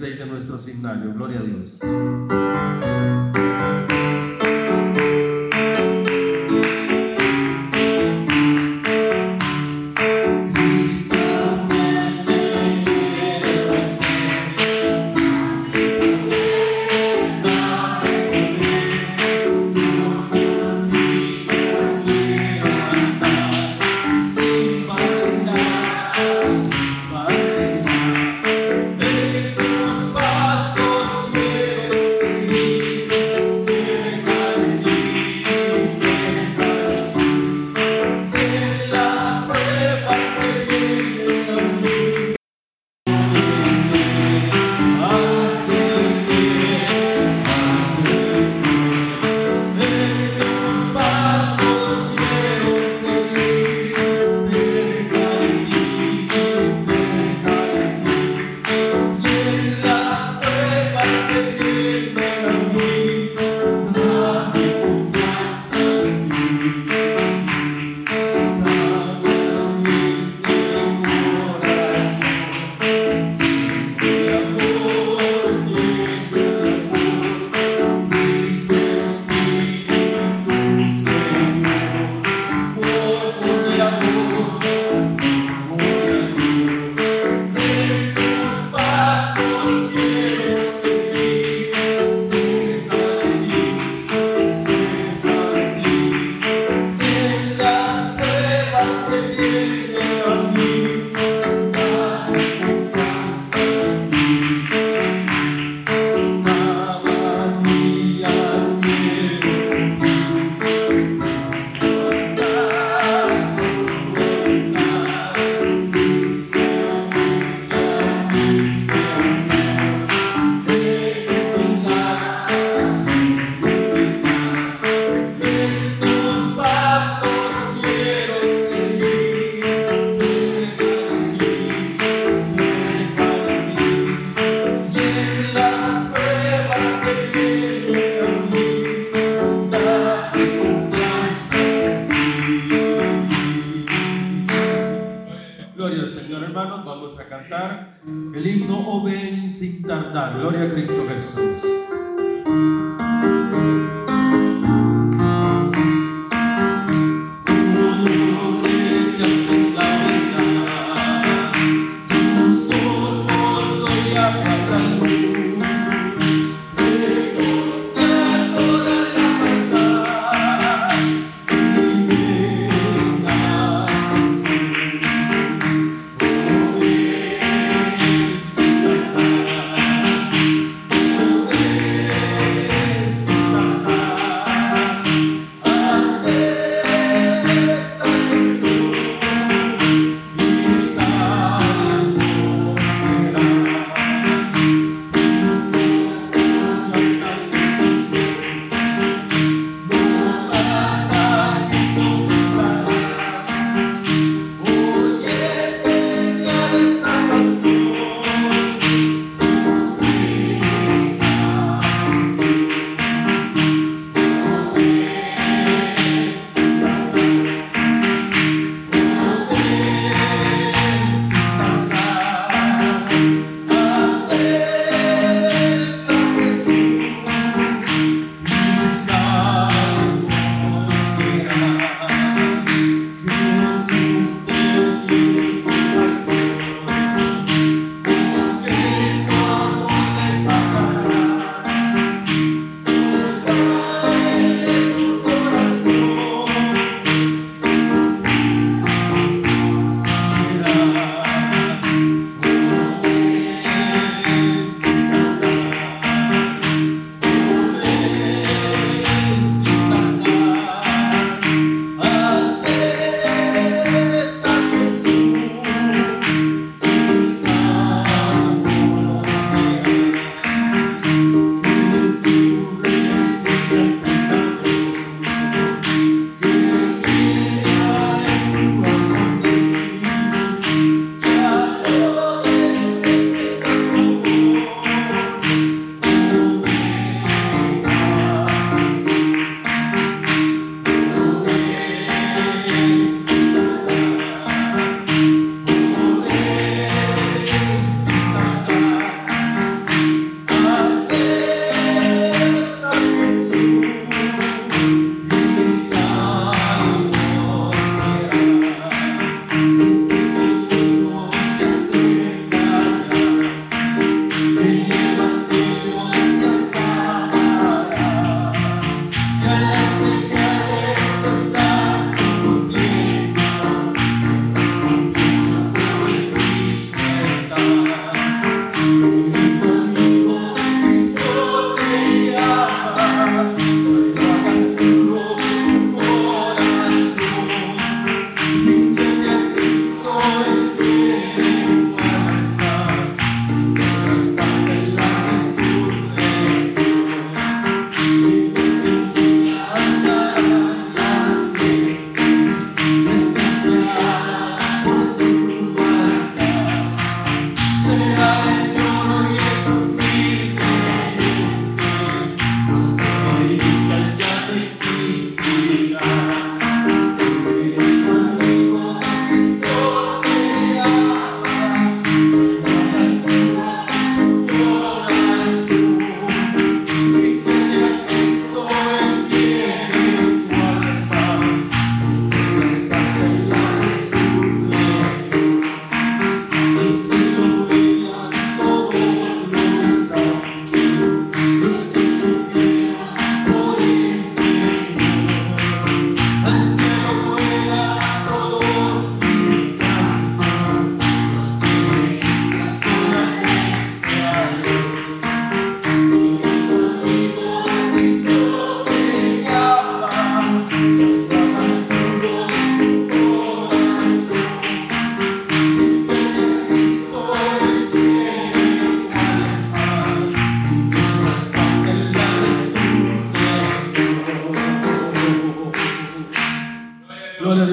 46 de nuestro signario. Gloria a Dios. hermanos, vamos a cantar el himno Oven sin tardar. Gloria a Cristo Jesús.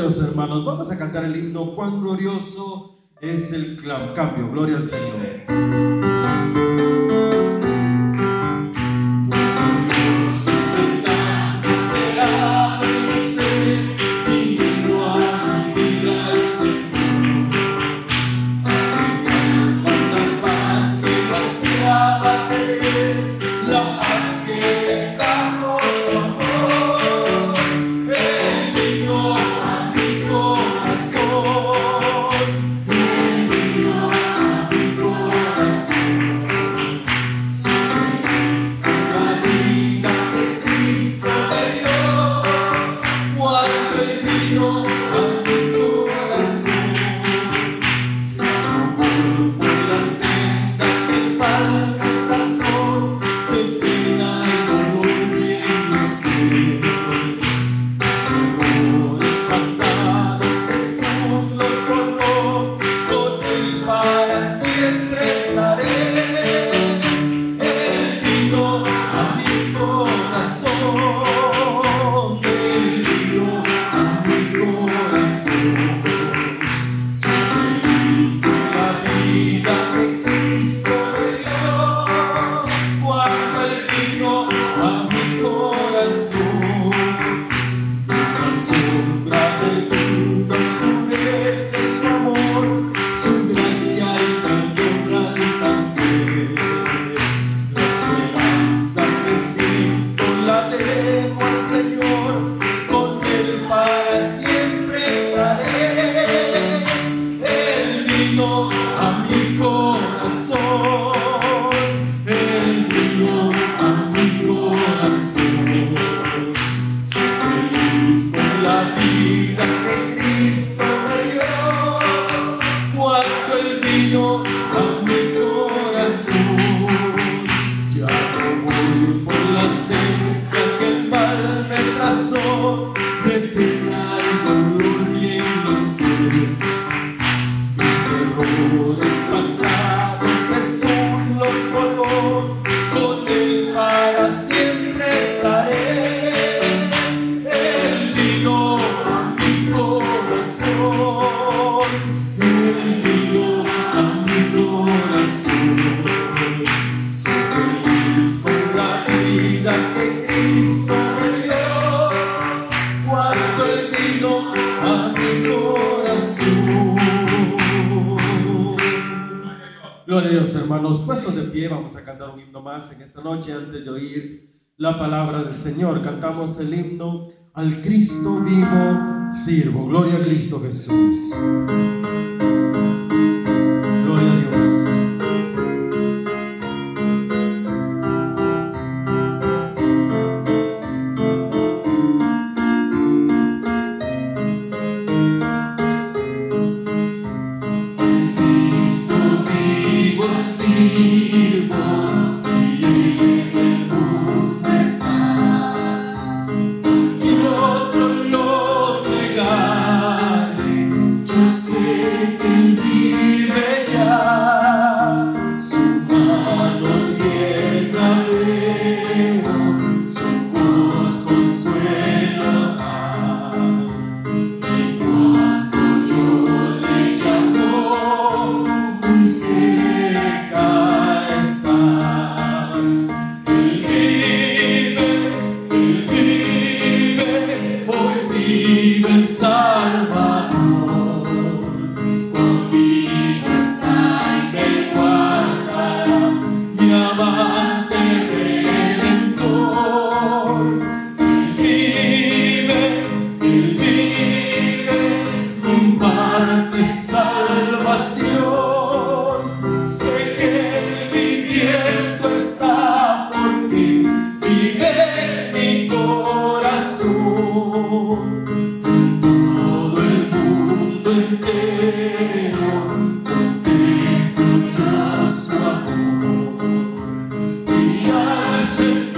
Hermanos, vamos a cantar el himno Cuán glorioso es el cambio. Gloria al Señor. seguros passaram. cantar un himno más en esta noche antes de oír la palabra del Señor. Cantamos el himno al Cristo vivo sirvo. Gloria a Cristo Jesús. Listen.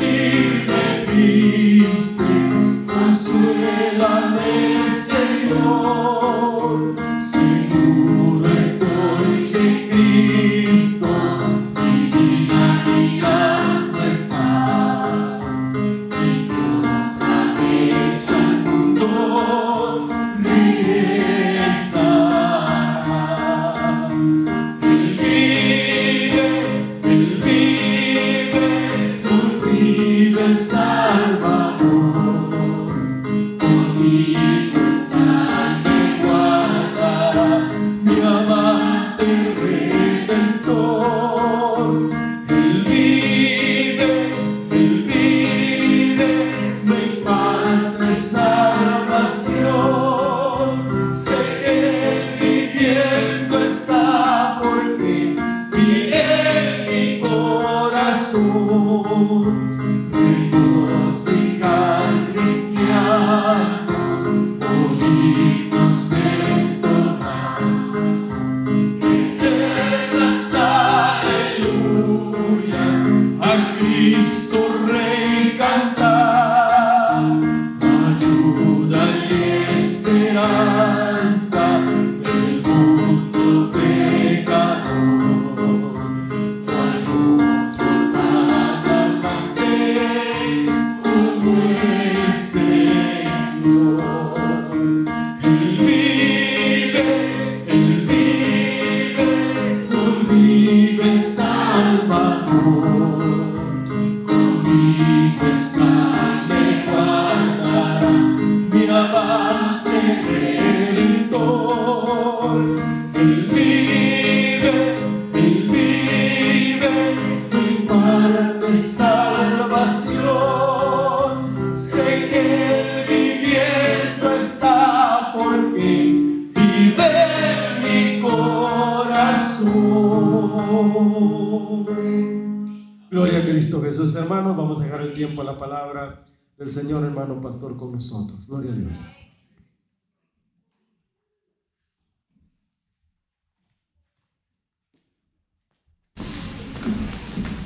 Con nosotros. Gloria a Dios.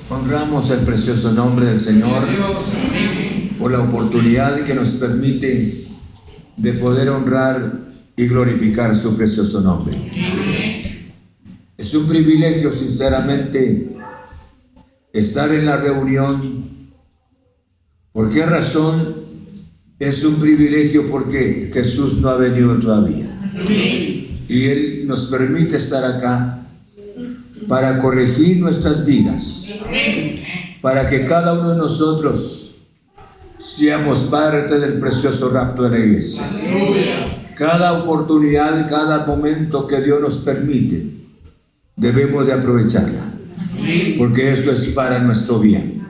Honramos el precioso nombre del Señor por la oportunidad que nos permite de poder honrar y glorificar su precioso nombre. Es un privilegio, sinceramente, estar en la reunión ¿Por qué razón es un privilegio? Porque Jesús no ha venido todavía. Y Él nos permite estar acá para corregir nuestras vidas, para que cada uno de nosotros seamos parte del precioso rapto de la iglesia. Cada oportunidad, cada momento que Dios nos permite, debemos de aprovecharla, porque esto es para nuestro bien.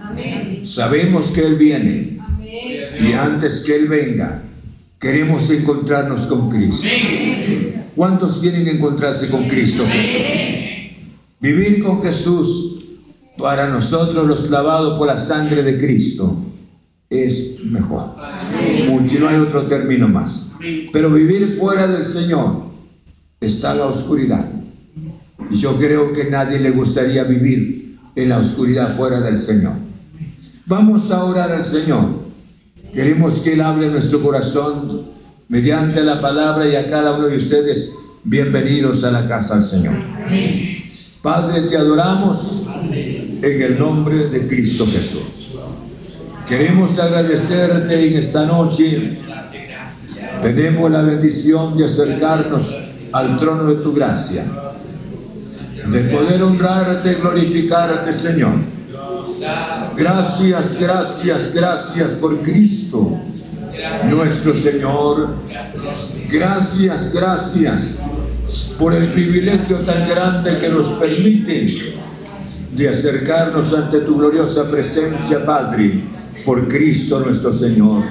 Sabemos que Él viene. Y antes que Él venga, queremos encontrarnos con Cristo. ¿Cuántos quieren encontrarse con Cristo Jesús? Vivir con Jesús para nosotros los lavados por la sangre de Cristo es mejor. Mucho, no hay otro término más. Pero vivir fuera del Señor está la oscuridad. Y yo creo que nadie le gustaría vivir en la oscuridad fuera del Señor. Vamos a orar al Señor. Queremos que Él hable en nuestro corazón mediante la palabra y a cada uno de ustedes bienvenidos a la casa del Señor. Padre, te adoramos en el nombre de Cristo Jesús. Queremos agradecerte en esta noche. Tenemos la bendición de acercarnos al trono de tu gracia, de poder honrarte, glorificarte, Señor Gracias, gracias, gracias por Cristo, nuestro Señor. Gracias, gracias por el privilegio tan grande que nos permite de acercarnos ante tu gloriosa presencia, Padre, por Cristo nuestro Señor.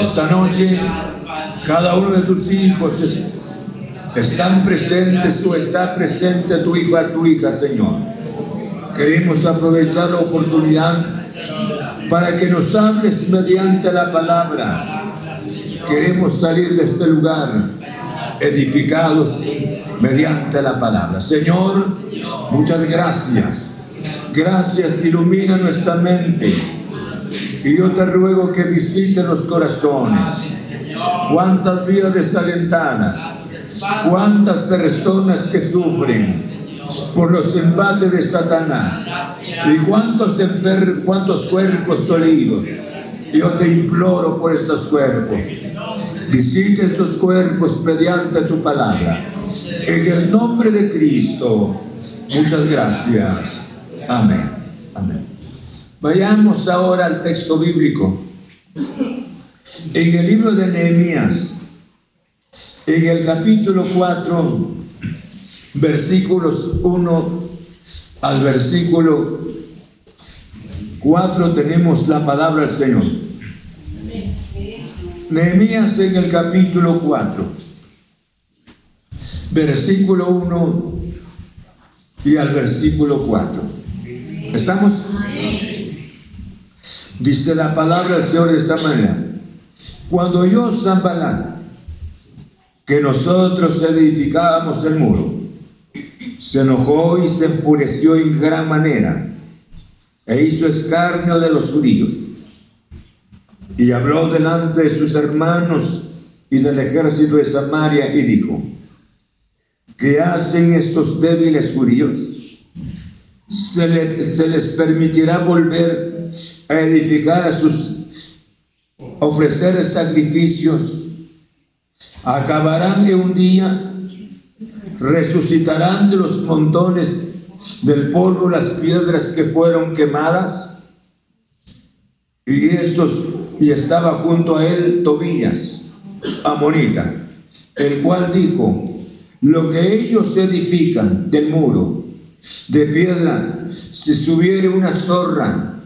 Esta noche, cada uno de tus hijos están presentes o está presente tu hijo a tu hija, Señor Queremos aprovechar la oportunidad para que nos hables mediante la palabra. Queremos salir de este lugar edificados mediante la palabra. Señor, muchas gracias. Gracias, ilumina nuestra mente. Y yo te ruego que visite los corazones. Cuántas vidas desalentadas, cuántas personas que sufren por los embates de Satanás. Y cuántos enfermos, cuántos cuerpos dolidos. Yo te imploro por estos cuerpos. Visite estos cuerpos mediante tu palabra. En el nombre de Cristo. Muchas gracias. Amén. Amén. Vayamos ahora al texto bíblico. En el libro de Nehemías, en el capítulo 4, versículos 1 al versículo 4 tenemos la palabra del Señor. Nehemías en el capítulo 4, versículo 1 y al versículo 4. ¿Estamos? Dice la palabra del Señor de esta manera. Cuando yo, Zambalán, que nosotros edificábamos el muro, se enojó y se enfureció en gran manera e hizo escarnio de los judíos. Y habló delante de sus hermanos y del ejército de Samaria y dijo, ¿qué hacen estos débiles judíos? ¿Se, les permitirá volver a edificar a sus, ofrecer sacrificios? ¿Acabarán en un día? ¿Resucitarán de los montones del polvo las piedras que fueron quemadas? Y estos, y estaba junto a él Tobías, amonita, el cual dijo, lo que ellos edifican del muro, de piedra, si subiere una zorra,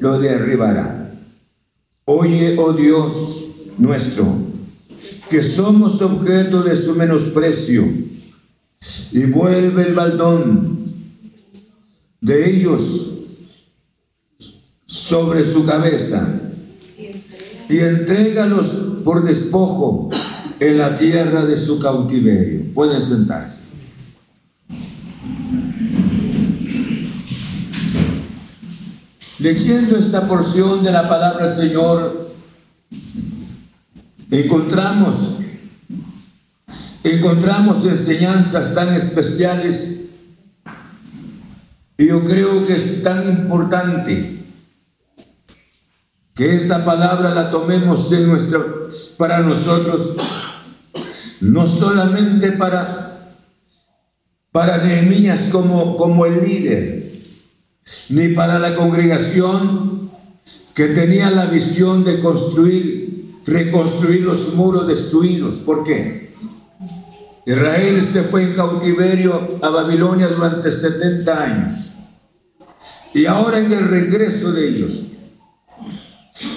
lo derribará. Oye, oh Dios nuestro, que somos objeto de su menosprecio, y vuelve el baldón de ellos sobre su cabeza y entrégalos por despojo en la tierra de su cautiverio. Pueden sentarse. Leyendo esta porción de la palabra Señor, encontramos, encontramos enseñanzas tan especiales y yo creo que es tan importante que esta palabra la tomemos en nuestro, para nosotros, no solamente para, para Nehemías como, como el líder, ni para la congregación que tenía la visión de construir, reconstruir los muros destruidos. ¿Por qué? Israel se fue en cautiverio a Babilonia durante 70 años. Y ahora en el regreso de ellos,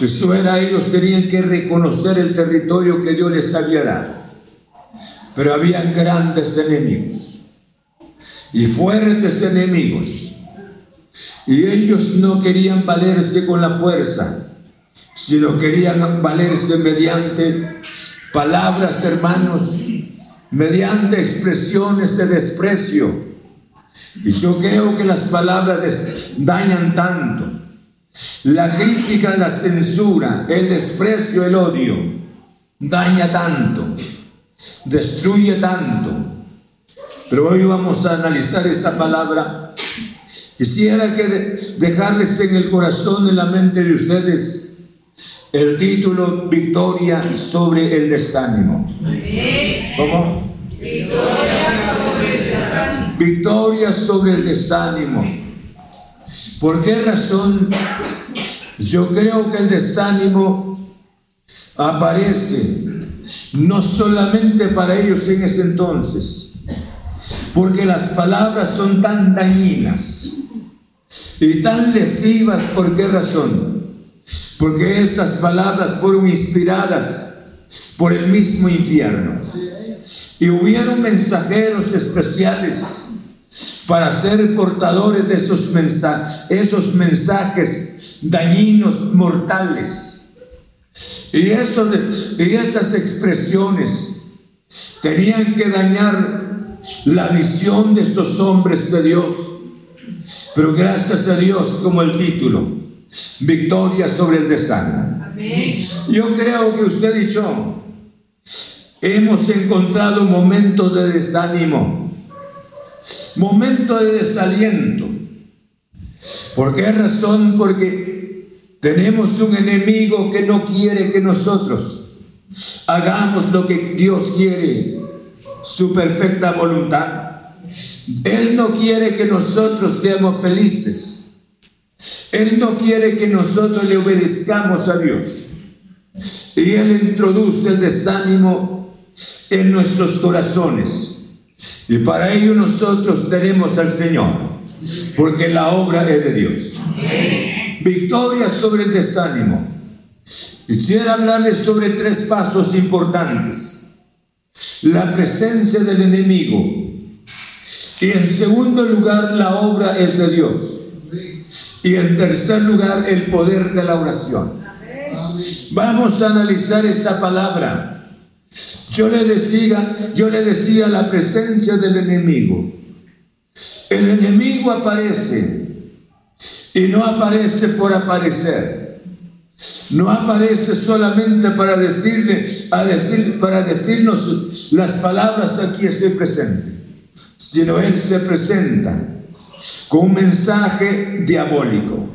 eso era, ellos tenían que reconocer el territorio que Dios les había dado. Pero habían grandes enemigos y fuertes enemigos. Y ellos no querían valerse con la fuerza, sino querían valerse mediante palabras, hermanos, mediante expresiones de desprecio. Y yo creo que las palabras dañan tanto. La crítica, la censura, el desprecio, el odio, daña tanto, destruye tanto. Pero hoy vamos a analizar esta palabra. Quisiera que dejarles en el corazón, en la mente de ustedes, el título Victoria sobre el desánimo. ¿Cómo? Victoria sobre el desánimo. ¿Por qué razón? Yo creo que el desánimo aparece no solamente para ellos en ese entonces, porque las palabras son tan dañinas y tan lesivas. ¿Por qué razón? Porque estas palabras fueron inspiradas por el mismo infierno. Y hubieron mensajeros especiales para ser portadores de esos mensajes, esos mensajes dañinos, mortales. Y, y esas expresiones tenían que dañar la visión de estos hombres de Dios. Pero gracias a Dios, como el título, victoria sobre el desánimo. Yo creo que usted y yo hemos encontrado momentos de desánimo momento de desaliento. ¿Por qué razón? Porque tenemos un enemigo que no quiere que nosotros hagamos lo que Dios quiere, su perfecta voluntad. Él no quiere que nosotros seamos felices. Él no quiere que nosotros le obedezcamos a Dios. Y Él introduce el desánimo en nuestros corazones. Y para ello nosotros tenemos al Señor, porque la obra es de Dios. Victoria sobre el desánimo. Quisiera hablarles sobre tres pasos importantes. La presencia del enemigo. Y en segundo lugar, la obra es de Dios. Y en tercer lugar, el poder de la oración. Vamos a analizar esta palabra. Yo le decía, yo le decía la presencia del enemigo. El enemigo aparece y no aparece por aparecer. No aparece solamente para decirle, a decir, para decirnos las palabras aquí estoy presente, sino él se presenta con un mensaje diabólico,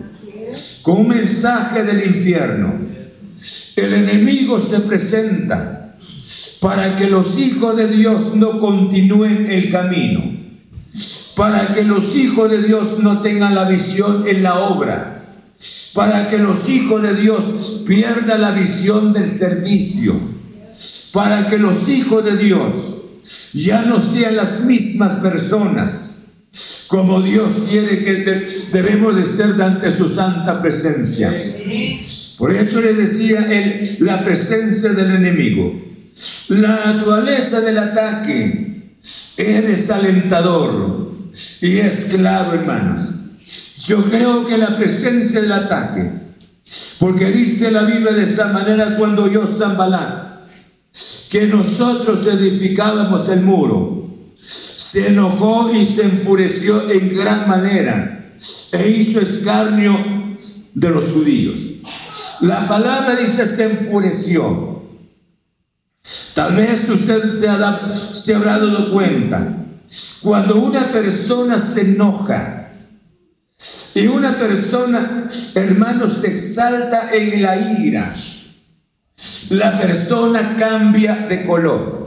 con un mensaje del infierno. El enemigo se presenta para que los hijos de Dios no continúen el camino, para que los hijos de Dios no tengan la visión en la obra, para que los hijos de Dios pierdan la visión del servicio, para que los hijos de Dios ya no sean las mismas personas como Dios quiere que debemos de ser ante su santa presencia. Por eso le decía él, la presencia del enemigo. La naturaleza del ataque es desalentador y es claro, hermanos. Yo creo que la presencia del ataque, porque dice la Biblia de esta manera cuando yo Zambalá, que nosotros edificábamos el muro se enojó y se enfureció en gran manera e hizo escarnio de los judíos. La palabra dice se enfureció. Tal vez usted se, se habrá dado cuenta. Cuando una persona se enoja y una persona, hermano, se exalta en la ira, la persona cambia de color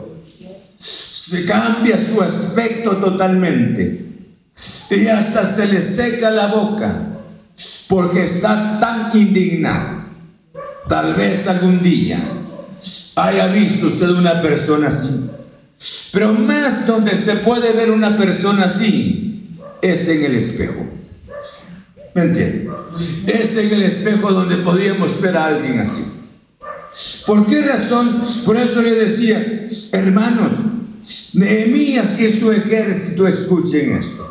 se cambia su aspecto totalmente y hasta se le seca la boca porque está tan indignado. Tal vez algún día haya visto usted una persona así. Pero más donde se puede ver una persona así es en el espejo. ¿Me entiende? Es en el espejo donde podríamos ver a alguien así. ¿Por qué razón? Por eso le decía, hermanos, Nehemías y su ejército, escuchen esto.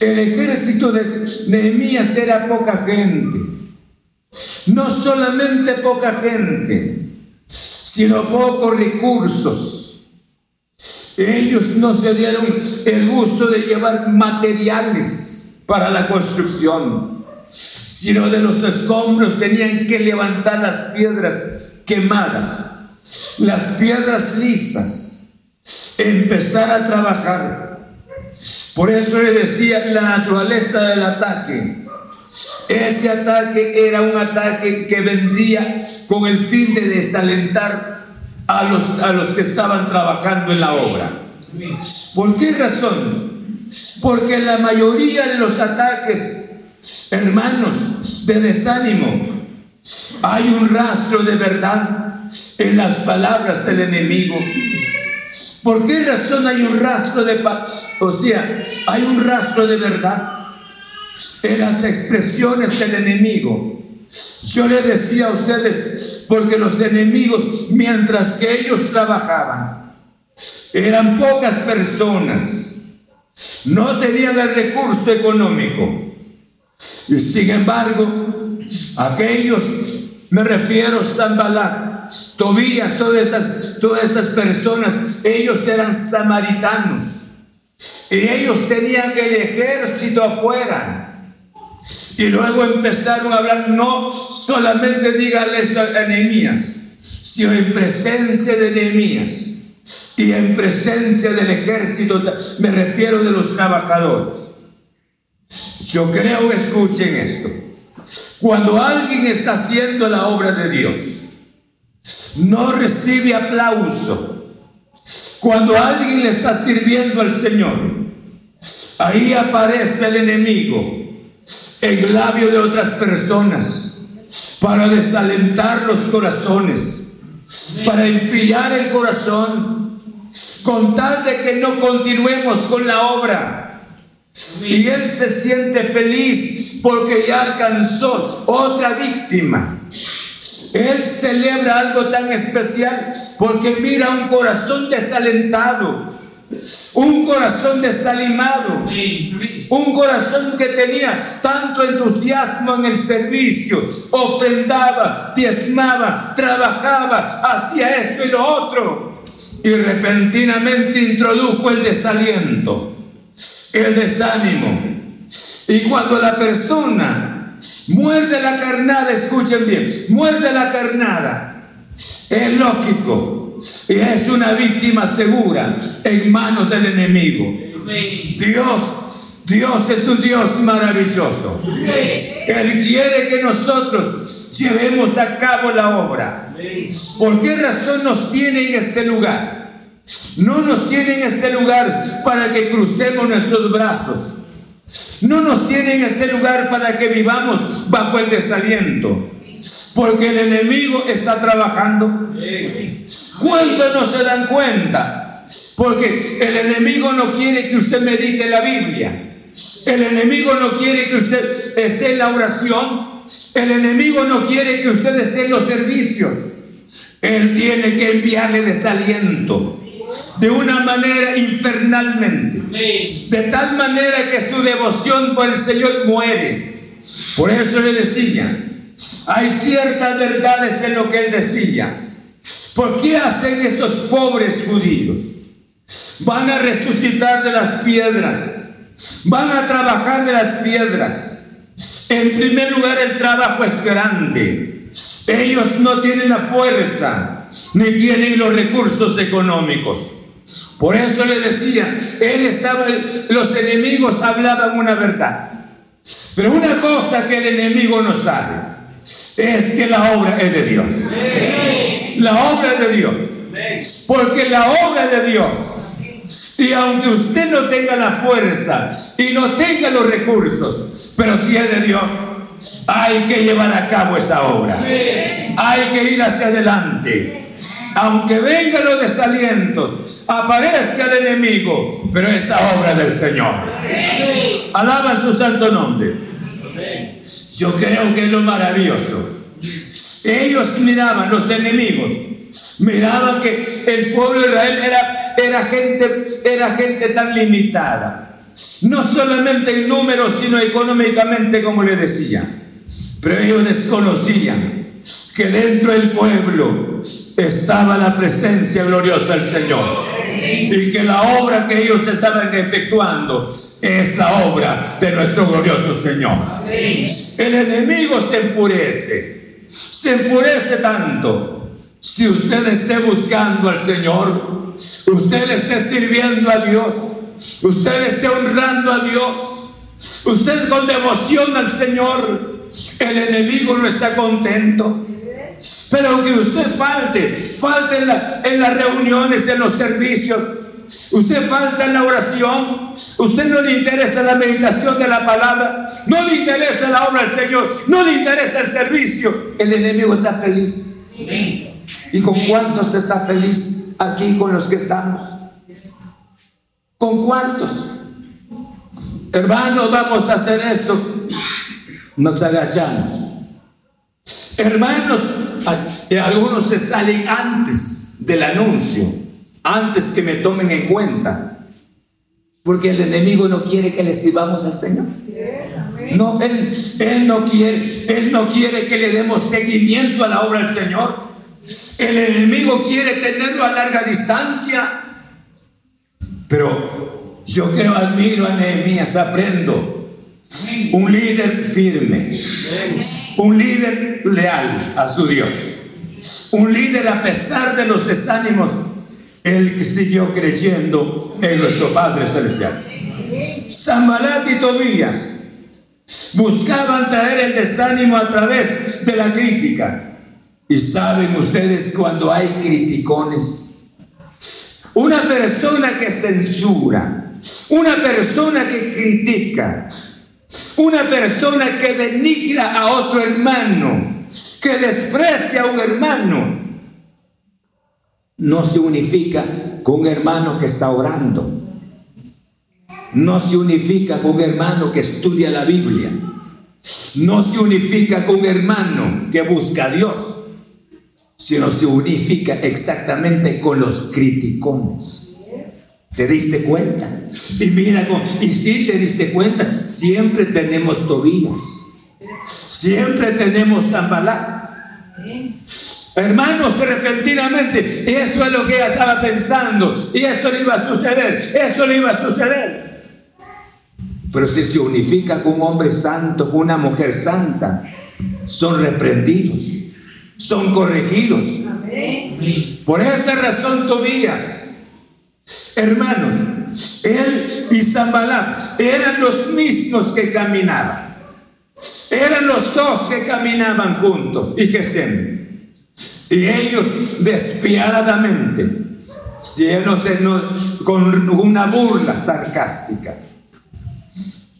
El ejército de Nehemías era poca gente. No solamente poca gente, sino pocos recursos. Ellos no se dieron el gusto de llevar materiales para la construcción, sino de los escombros tenían que levantar las piedras quemadas, las piedras lisas empezar a trabajar. Por eso le decía la naturaleza del ataque. Ese ataque era un ataque que vendría con el fin de desalentar a los, a los que estaban trabajando en la obra. ¿Por qué razón? Porque la mayoría de los ataques, hermanos, de desánimo, hay un rastro de verdad en las palabras del enemigo. ¿Por qué razón hay un rastro de paz? O sea, hay un rastro de verdad en las expresiones del enemigo. Yo le decía a ustedes, porque los enemigos, mientras que ellos trabajaban, eran pocas personas, no tenían el recurso económico. Y sin embargo, aquellos, me refiero a Zambalá, Tobías, todas esas, todas esas personas, ellos eran samaritanos. Y ellos tenían el ejército afuera. Y luego empezaron a hablar, no solamente díganles a Nehemías, sino en presencia de Nehemías y en presencia del ejército, me refiero de los trabajadores. Yo creo, escuchen esto, cuando alguien está haciendo la obra de Dios, no recibe aplauso. Cuando alguien le está sirviendo al Señor, ahí aparece el enemigo, el labio de otras personas, para desalentar los corazones, para enfriar el corazón, con tal de que no continuemos con la obra. Y él se siente feliz porque ya alcanzó otra víctima. Él celebra algo tan especial porque mira un corazón desalentado. un corazón desanimado, un corazón que tenía tanto entusiasmo en el servicio, ofrendaba, diezmaba, trabajaba, hacía esto y lo otro, y repentinamente introdujo el desaliento, el desánimo. Y cuando la persona muerde la carnada, escuchen bien, muerde la carnada, es lógico y es una víctima segura en manos del enemigo. Dios, Dios es un Dios maravilloso. Él quiere que nosotros llevemos a cabo la obra. ¿Por qué razón nos tiene en este lugar? No nos tiene en este lugar para que crucemos nuestros brazos. No nos tiene en este lugar para que vivamos bajo el desaliento. Porque el enemigo está trabajando. ¿Cuántos no se dan cuenta? Porque el enemigo no quiere que usted medite la Biblia. El enemigo no quiere que usted esté en la oración. El enemigo no quiere que usted esté en los servicios. Él tiene que enviarle desaliento de una manera infernalmente. De tal manera que su devoción por el Señor muere. Por eso le decía, hay ciertas verdades en lo que él decía. ¿Por qué hacen estos pobres judíos? Van a resucitar de las piedras. Van a trabajar de las piedras. En primer lugar, el trabajo es grande. Ellos no tienen la fuerza ni tienen los recursos económicos. Por eso le decía, él estaba, los enemigos hablaban una verdad. Pero una cosa que el enemigo no sabe es que la obra es de Dios. La obra de Dios. Porque la obra es de Dios. Y aunque usted no tenga la fuerza y no tenga los recursos, pero si es de Dios, hay que llevar a cabo esa obra. Hay que ir hacia adelante. Aunque vengan los desalientos, aparezca el enemigo, pero esa obra del Señor. Alaba su santo nombre. Yo creo que es lo maravilloso. Ellos miraban, los enemigos, miraban que el pueblo de Israel era, era, gente, era gente tan limitada. No solamente en números, sino económicamente, como le decía. Pero ellos desconocían que dentro del pueblo estaba la presencia gloriosa del Señor y que la obra que ellos estaban efectuando es la obra de nuestro glorioso Señor. El enemigo se enfurece, se enfurece tanto. Si usted esté buscando al Señor, usted le esté sirviendo a Dios, usted le esté honrando a Dios, usted con devoción al Señor, el enemigo no está contento. Pero que usted falte, falte en, en las reuniones, en los servicios, Usted falta en la oración. Usted no le interesa la meditación de la palabra. No le interesa la obra del Señor. No le interesa el servicio. El enemigo está feliz. ¿Y con cuántos está feliz aquí con los que estamos? ¿Con cuántos? Hermanos, vamos a hacer esto. Nos agachamos. Hermanos, algunos se salen antes del anuncio, antes que me tomen en cuenta, porque el enemigo no quiere que le sirvamos al Señor. No, él, no quiere, él no quiere que le demos seguimiento a la obra del Señor. El enemigo quiere tenerlo a larga distancia. Pero yo creo, admiro a Nehemías, aprendo. Un líder firme, un líder leal a su Dios, un líder a pesar de los desánimos, él siguió creyendo en nuestro Padre Celestial. Sambalat y Tobías buscaban traer el desánimo a través de la crítica. Y saben ustedes cuando hay criticones, una persona que censura, una persona que critica, una persona que denigra a otro hermano, que desprecia a un hermano, no se unifica con un hermano que está orando. No se unifica con un hermano que estudia la Biblia. No se unifica con un hermano que busca a Dios, sino se unifica exactamente con los criticones. ¿Te diste cuenta? Y mira, y si te diste cuenta, siempre tenemos Tobías. Siempre tenemos Zambalá. Hermanos, repentinamente, eso es lo que ella estaba pensando. Y eso le iba a suceder. Eso le iba a suceder. Pero si se unifica con un hombre santo, con una mujer santa, son reprendidos, son corregidos. Por esa razón, Tobías, hermanos, él y Zambalat eran los mismos que caminaban. Eran los dos que caminaban juntos y se y ellos despiadadamente, con una burla sarcástica,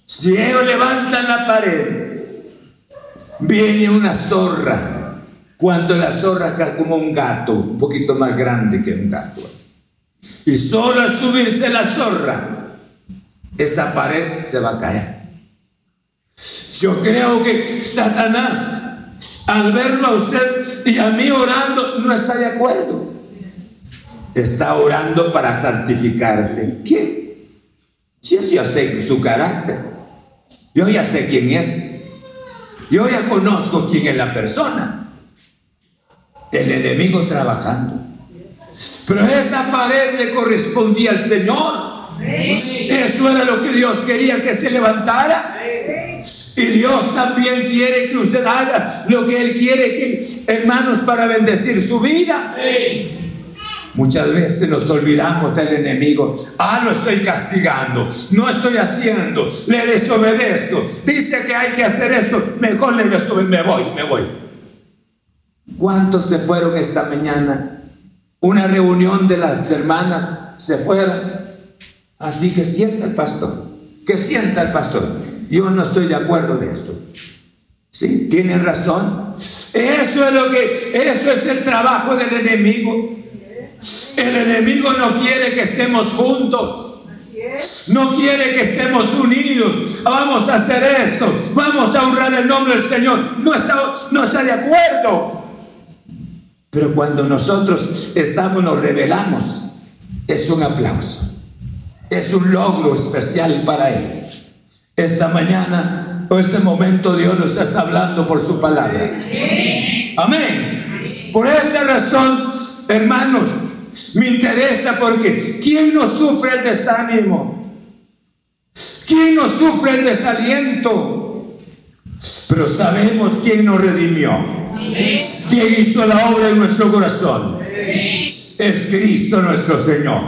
si ellos levantan la pared, viene una zorra, cuando la zorra cae como un gato, un poquito más grande que un gato. Y solo al subirse la zorra, esa pared se va a caer. Yo creo que Satanás al verlo a usted y a mí orando, no está de acuerdo. Está orando para santificarse. ¿Qué? Si eso ya sé su carácter. Yo ya sé quién es. Yo ya conozco quién es la persona. El enemigo trabajando. Pero esa pared le correspondía al Señor. Eso era lo que Dios quería que se levantara. Y Dios también quiere que usted haga lo que Él quiere, que, hermanos, para bendecir su vida. Muchas veces nos olvidamos del enemigo. Ah, lo estoy castigando, no estoy haciendo, le desobedezco. Dice que hay que hacer esto, mejor le desobedezco, me voy, me voy. ¿Cuántos se fueron esta mañana? Una reunión de las hermanas se fueron. Así que sienta el pastor, que sienta el pastor. Yo no estoy de acuerdo de esto. ¿Sí? ¿Tienen razón? Eso es lo que, eso es el trabajo del enemigo. El enemigo no quiere que estemos juntos. No quiere que estemos unidos. Vamos a hacer esto. Vamos a honrar el nombre del Señor. No está, no está de acuerdo. Pero cuando nosotros estamos, nos revelamos, es un aplauso. Es un logro especial para Él. Esta mañana o este momento Dios nos está hablando por su palabra. Amén. Por esa razón, hermanos, me interesa porque ¿quién no sufre el desánimo? ¿Quién no sufre el desaliento? Pero sabemos quién nos redimió. ¿Quién hizo la obra en nuestro corazón? Es Cristo nuestro Señor.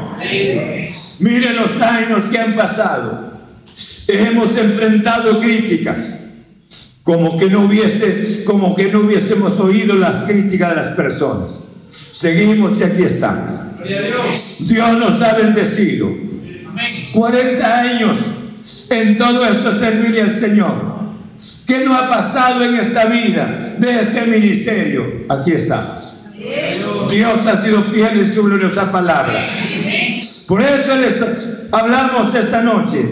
Miren los años que han pasado. Hemos enfrentado críticas, como que no hubiese, como que no hubiésemos oído las críticas de las personas. Seguimos y aquí estamos. Dios nos ha bendecido. 40 años en todo esto servirle al Señor. ¿Qué no ha pasado en esta vida de este ministerio? Aquí estamos. Dios ha sido fiel en su gloriosa palabra. Por eso les hablamos esta noche.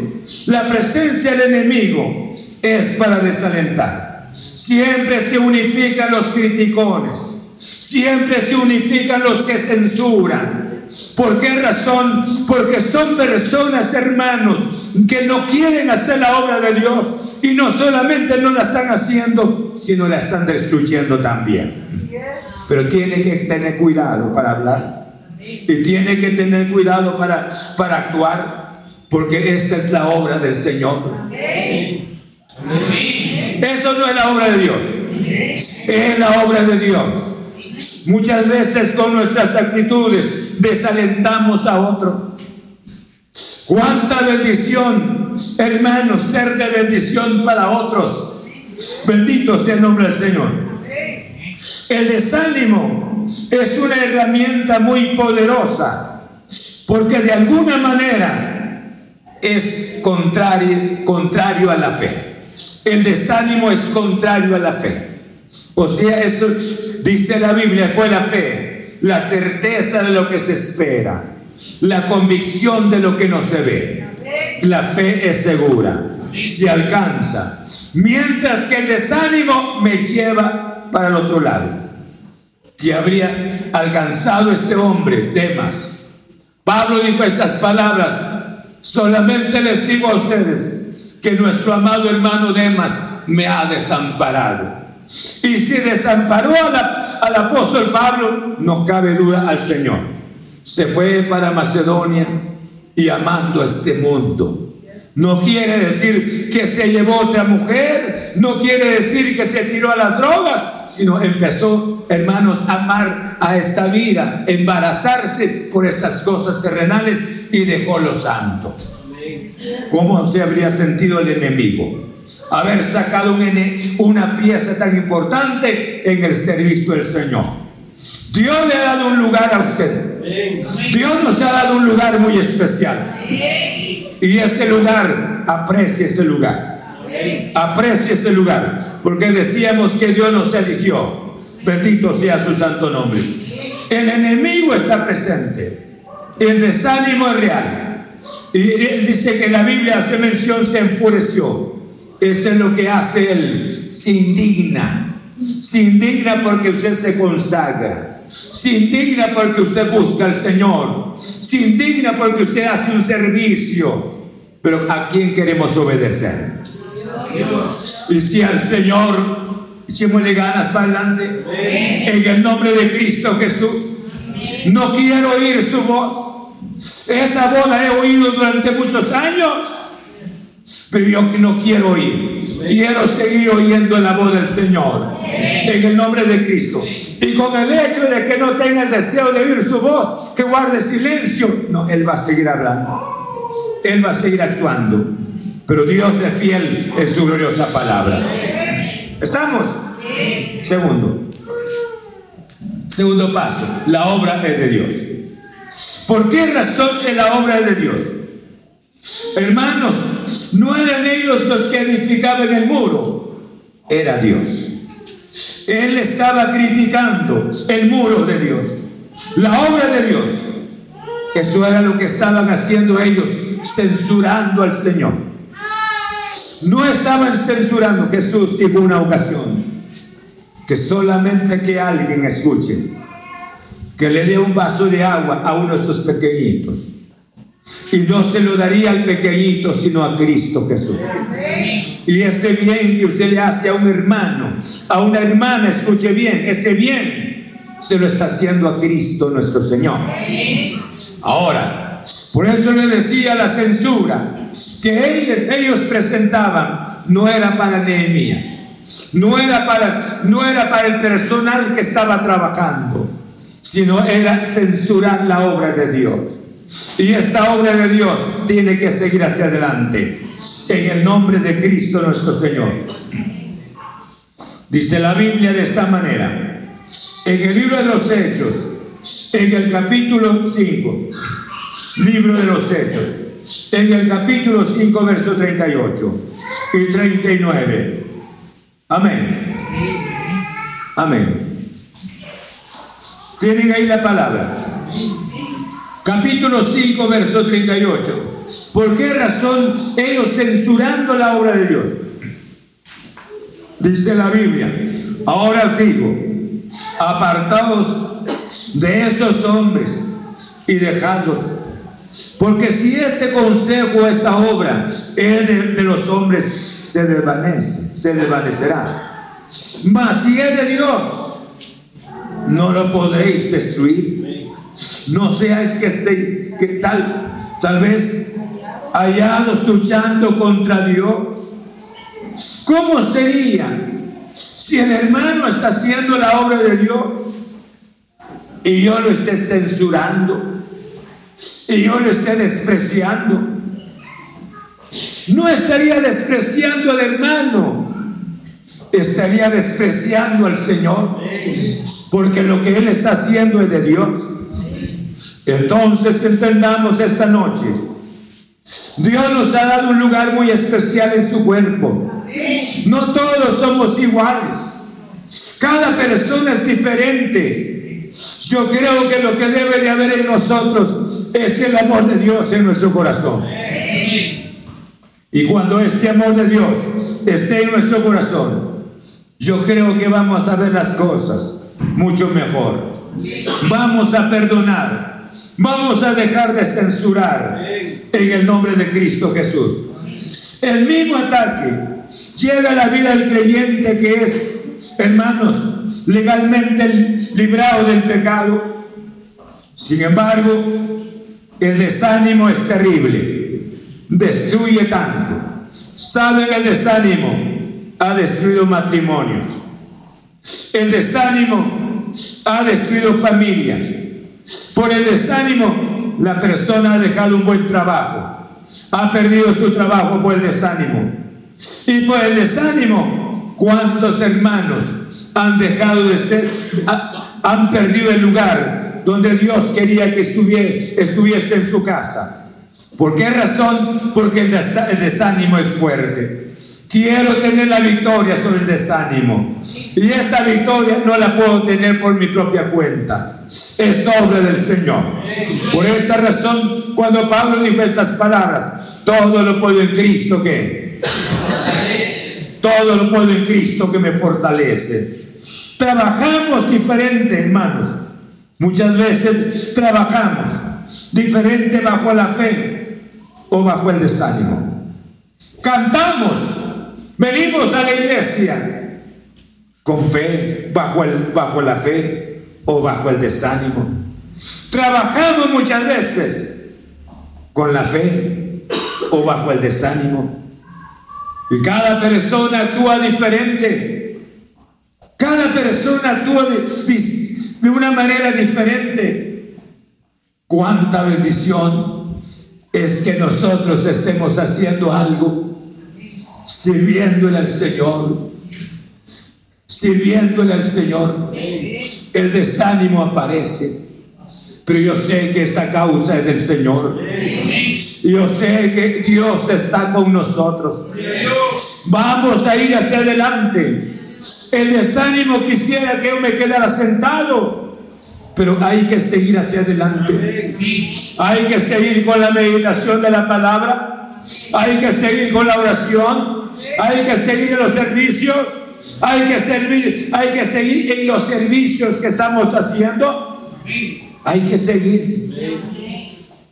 La presencia del enemigo es para desalentar. Siempre se unifican los criticones. Siempre se unifican los que censuran. ¿Por qué razón? Porque son personas, hermanos, que no quieren hacer la obra de Dios y no solamente no la están haciendo, sino la están destruyendo también. Pero tiene que tener cuidado para hablar. Y tiene que tener cuidado para, para actuar. Porque esta es la obra del Señor. Eso no es la obra de Dios. Es la obra de Dios. Muchas veces con nuestras actitudes desalentamos a otro. Cuánta bendición, hermanos, ser de bendición para otros. Bendito sea el nombre del Señor. El desánimo es una herramienta muy poderosa porque de alguna manera es contrario, contrario a la fe. El desánimo es contrario a la fe. O sea, eso dice la Biblia, después la fe, la certeza de lo que se espera, la convicción de lo que no se ve. La fe es segura, se alcanza. Mientras que el desánimo me lleva para el otro lado. Que habría alcanzado este hombre, temas Pablo dijo estas palabras, solamente les digo a ustedes que nuestro amado hermano Demas me ha desamparado. Y si desamparó al apóstol Pablo, no cabe duda al Señor. Se fue para Macedonia y amando a este mundo no quiere decir que se llevó otra mujer, no quiere decir que se tiró a las drogas, sino empezó, hermanos, a amar a esta vida, embarazarse por estas cosas terrenales y dejó lo santo. ¿Cómo se habría sentido el enemigo? Haber sacado una pieza tan importante en el servicio del Señor. Dios le ha dado un lugar a usted. Dios nos ha dado un lugar muy especial. Y ese lugar, aprecie ese lugar. Aprecie ese lugar. Porque decíamos que Dios nos eligió. Bendito sea su santo nombre. El enemigo está presente. El desánimo es real. Y él dice que la Biblia hace mención, se enfureció. Eso es lo que hace él. Se indigna. Se indigna porque usted se consagra. Se indigna porque usted busca al Señor. Se indigna porque usted hace un servicio. Pero ¿a quién queremos obedecer? Y si al Señor le ganas para adelante, en el nombre de Cristo Jesús, no quiero oír su voz. Esa voz la he oído durante muchos años. Pero yo no quiero oír. Quiero seguir oyendo la voz del Señor. En el nombre de Cristo. Y con el hecho de que no tenga el deseo de oír su voz, que guarde silencio. No, Él va a seguir hablando. Él va a seguir actuando. Pero Dios es fiel en su gloriosa palabra. ¿Estamos? Segundo. Segundo paso. La obra es de Dios. ¿Por qué razón es la obra de Dios? Hermanos, no eran ellos los que edificaban el muro, era Dios. Él estaba criticando el muro de Dios, la obra de Dios. Eso era lo que estaban haciendo ellos, censurando al Señor. No estaban censurando, Jesús dijo una ocasión, que solamente que alguien escuche, que le dé un vaso de agua a uno de esos pequeñitos y no se lo daría al pequeñito, sino a Cristo Jesús. Y ese bien que usted le hace a un hermano, a una hermana, escuche bien, ese bien se lo está haciendo a Cristo nuestro Señor. Ahora, por eso le decía la censura que ellos presentaban no era para Nehemías, no era para, no era para el personal que estaba trabajando, sino era censurar la obra de Dios. Y esta obra de Dios tiene que seguir hacia adelante. En el nombre de Cristo nuestro Señor. Dice la Biblia de esta manera. En el libro de los Hechos, en el capítulo 5, libro de los Hechos, en el capítulo 5, verso 38 y 39. Amén. Amén. Tienen ahí la palabra capítulo 5, verso 38. ¿Por qué razón ellos censurando la obra de Dios? Dice la Biblia, ahora os digo, apartaos de estos hombres y dejadlos. Porque si este consejo, esta obra es de, de los hombres, se desvanece, se desvanecerá. Mas si es de Dios, no lo podréis destruir. No seáis que estéis, que tal, tal vez hallados luchando contra Dios. ¿Cómo sería si el hermano está haciendo la obra de Dios y yo lo esté censurando y yo lo esté despreciando? No estaría despreciando al hermano, estaría despreciando al Señor, porque lo que Él está haciendo es de Dios. Entonces entendamos esta noche. Dios nos ha dado un lugar muy especial en su cuerpo. No todos somos iguales. Cada persona es diferente. Yo creo que lo que debe de haber en nosotros es el amor de Dios en nuestro corazón. Y cuando este amor de Dios esté en nuestro corazón, yo creo que vamos a ver las cosas mucho mejor. Vamos a perdonar vamos a dejar de censurar en el nombre de Cristo Jesús. El mismo ataque llega a la vida del creyente que es, hermanos, legalmente librado del pecado. Sin embargo, el desánimo es terrible, destruye tanto. ¿Saben el desánimo? Ha destruido matrimonios. El desánimo ha destruido familias. Por el desánimo, la persona ha dejado un buen trabajo. Ha perdido su trabajo por el desánimo. Y por el desánimo, ¿cuántos hermanos han dejado de ser, han perdido el lugar donde Dios quería que estuviese, estuviese en su casa? ¿Por qué razón? Porque el desánimo es fuerte. Quiero tener la victoria sobre el desánimo. Y esta victoria no la puedo tener por mi propia cuenta. Es obra del Señor. Por esa razón, cuando Pablo dijo estas palabras, todo lo puedo en Cristo que... Todo lo puedo en Cristo que me fortalece. Trabajamos diferente, hermanos. Muchas veces trabajamos diferente bajo la fe o bajo el desánimo. Cantamos Venimos a la iglesia con fe, bajo, el, bajo la fe o bajo el desánimo. Trabajamos muchas veces con la fe o bajo el desánimo. Y cada persona actúa diferente. Cada persona actúa de, una manera diferente. Cuánta bendición es que nosotros estemos haciendo algo sirviéndole al Señor, sirviéndole al Señor, el desánimo aparece. Pero yo sé que esta causa es del Señor. Yo sé que Dios está con nosotros. Vamos a ir hacia adelante. El desánimo quisiera que yo me quedara sentado. Pero hay que seguir hacia adelante. Hay que seguir con la meditación de la palabra hay que seguir con la oración, hay que seguir en los servicios, hay que servir, hay que seguir en los servicios que estamos haciendo. Hay que seguir.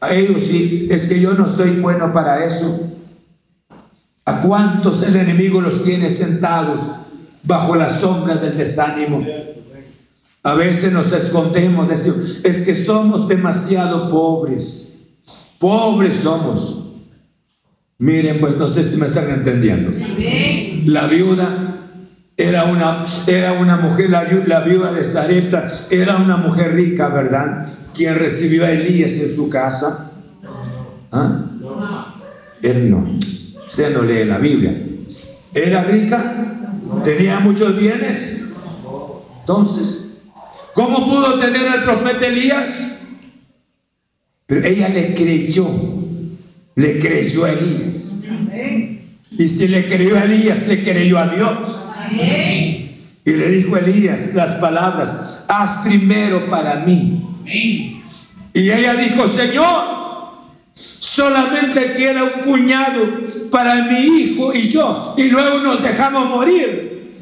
A ellos sí, es que yo no soy bueno para eso. ¿A cuántos el enemigo los tiene sentados bajo la sombra del desánimo? A veces nos escondemos, decimos, es que somos demasiado pobres. Pobres somos. Miren, pues no sé si me están entendiendo. La viuda era una, era una mujer, la, viuda de Sarepta era una mujer rica, ¿verdad? Quien recibió a Elías en su casa. ¿Ah? Él no. Usted no lee la Biblia. Era rica, tenía muchos bienes. Entonces, ¿cómo pudo tener al profeta Elías? Pero ella le creyó le creyó a Elías. Y si le creyó a Elías, le creyó a Dios. Y le dijo a Elías las palabras, haz primero para mí. Y ella dijo, Señor, solamente queda un puñado para mi hijo y yo, y luego nos dejamos morir.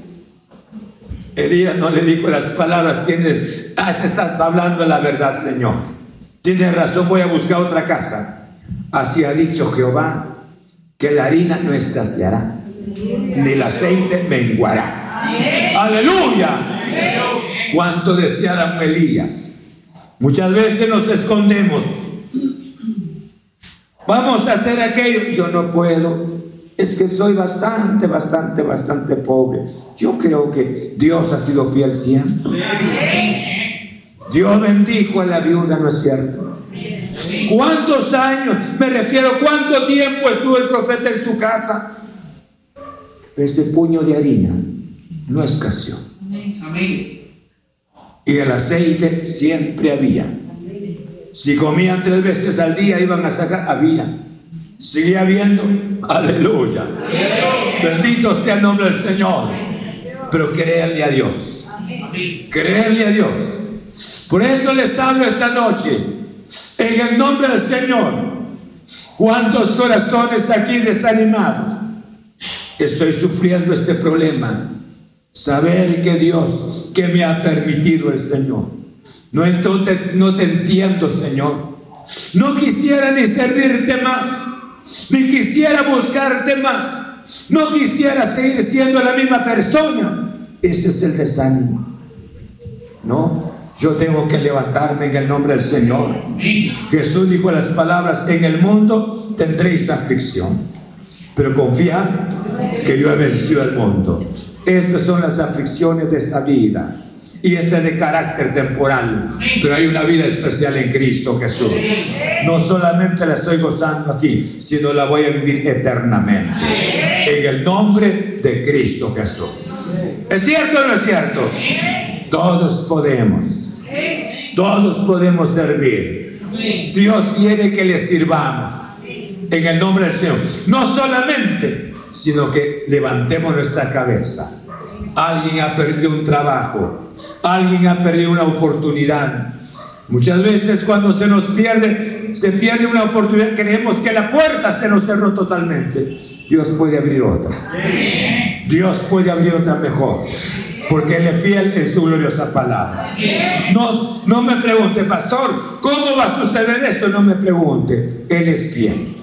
Elías no le dijo las palabras, tienes, ah, estás hablando la verdad, Señor. Tienes razón, voy a buscar otra casa. Así ha dicho Jehová, que la harina no escaseará, ni el aceite menguará. Aleluya. Cuánto desearan Elías. Muchas veces nos escondemos. Vamos a hacer aquello. Yo no puedo. Es que soy bastante, bastante, bastante pobre. Yo creo que Dios ha sido fiel siempre. Dios bendijo a la viuda, ¿no es cierto? ¿Cuántos años? Me refiero, ¿cuánto tiempo estuvo el profeta en su casa? Ese puño de harina no escaseó. Y el aceite siempre había. Si comían tres veces al día, iban a sacar, había. Sigue habiendo. Aleluya. Bendito sea el nombre del Señor. Pero créanle a Dios. Créanle a Dios. Por eso les hablo esta noche en el nombre del Señor. ¿Cuántos corazones aquí desanimados? Estoy sufriendo este problema. Saber que Dios, que me ha permitido el Señor, No, te, no te entiendo, Señor. No quisiera ni servirte más, ni quisiera buscarte más, no quisiera seguir siendo la misma persona. Ese es el desánimo. No, yo tengo que levantarme en el nombre del Señor. Jesús dijo las palabras, en el mundo tendréis aflicción, pero confía que yo he vencido el mundo. Estas son las aflicciones de esta vida. Y este es de carácter temporal, pero hay una vida especial en Cristo Jesús. No solamente la estoy gozando aquí, sino la voy a vivir eternamente. En el nombre de Cristo Jesús. ¿Es cierto o no es cierto? Todos podemos. Todos podemos servir. Dios quiere que le sirvamos. En el nombre del Señor. No solamente, sino que levantemos nuestra cabeza. Alguien ha perdido un trabajo. Alguien ha perdido una oportunidad. Muchas veces cuando se nos pierde, se pierde una oportunidad, creemos que la puerta se nos cerró totalmente. Dios puede abrir otra. Dios puede abrir otra mejor. Porque Él es fiel en su gloriosa palabra. No, no me pregunte, pastor, ¿cómo va a suceder esto? No me pregunte. Él es fiel.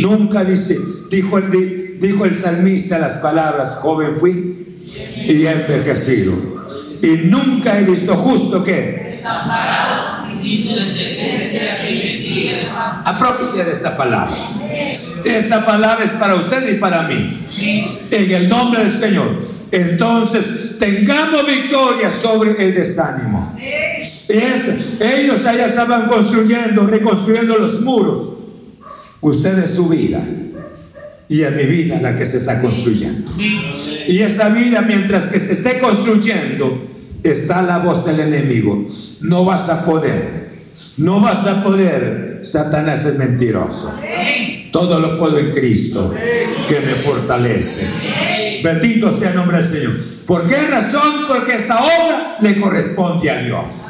Nunca dice, dijo el, dijo el salmista las palabras, joven fui y envejecido. Y nunca he visto justo que Apropiese de esta palabra. Esta palabra es para usted y para mí. En el nombre del Señor. Entonces, tengamos victoria sobre el desánimo. ellos allá estaban construyendo, reconstruyendo los muros. Usted es su vida. Y es mi vida la que se está construyendo. Y esa vida, mientras que se esté construyendo, está la voz del enemigo. No vas a poder. No vas a poder. Satanás es mentiroso. Todo lo puedo en Cristo que me fortalece. Bendito sea el nombre del Señor. ¿Por qué razón? Porque esta obra le corresponde a Dios.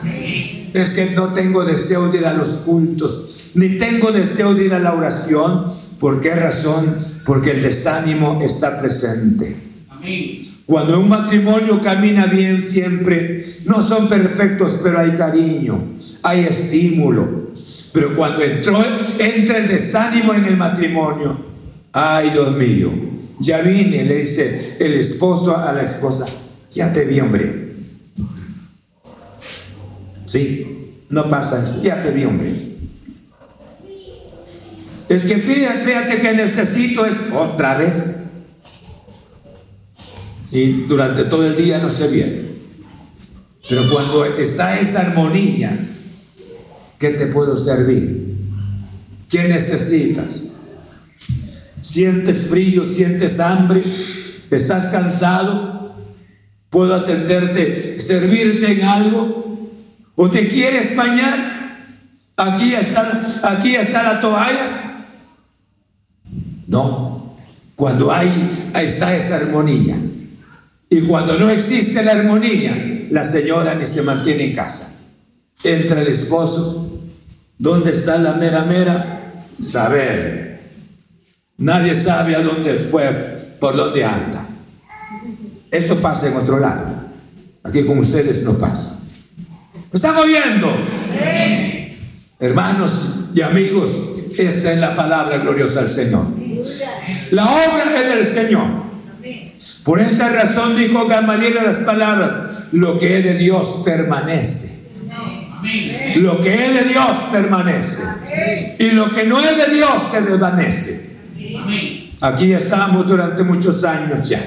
Es que no tengo deseo de ir a los cultos, ni tengo deseo de ir a la oración. ¿Por qué razón? Porque el desánimo está presente. Cuando un matrimonio camina bien siempre, no son perfectos, pero hay cariño, hay estímulo. Pero cuando entró, entra el desánimo en el matrimonio, ay Dios mío, ya vine, le dice el esposo a la esposa, ya te vi hombre. Sí, no pasa eso, ya te vi hombre. Es que fíjate, fíjate que necesito es otra vez y durante todo el día no se viene. Pero cuando está esa armonía, ¿qué te puedo servir? ¿Qué necesitas? ¿Sientes frío? ¿Sientes hambre? ¿Estás cansado? ¿Puedo atenderte, servirte en algo? ¿O te quieres bañar? Aquí está, aquí está la toalla. No, cuando hay, ahí está esa armonía. Y cuando no existe la armonía, la señora ni se mantiene en casa. Entra el esposo. ¿Dónde está la mera mera? Saber. Nadie sabe a dónde fue, por dónde anda. Eso pasa en otro lado. Aquí con ustedes no pasa. ¿Estamos viendo? Hermanos y amigos, esta es la palabra gloriosa del Señor. La obra es del Señor. Por esa razón dijo Gamaliel las palabras, lo que es de Dios permanece. Lo que es de Dios permanece. Y lo que no es de Dios se desvanece. Aquí estamos durante muchos años ya.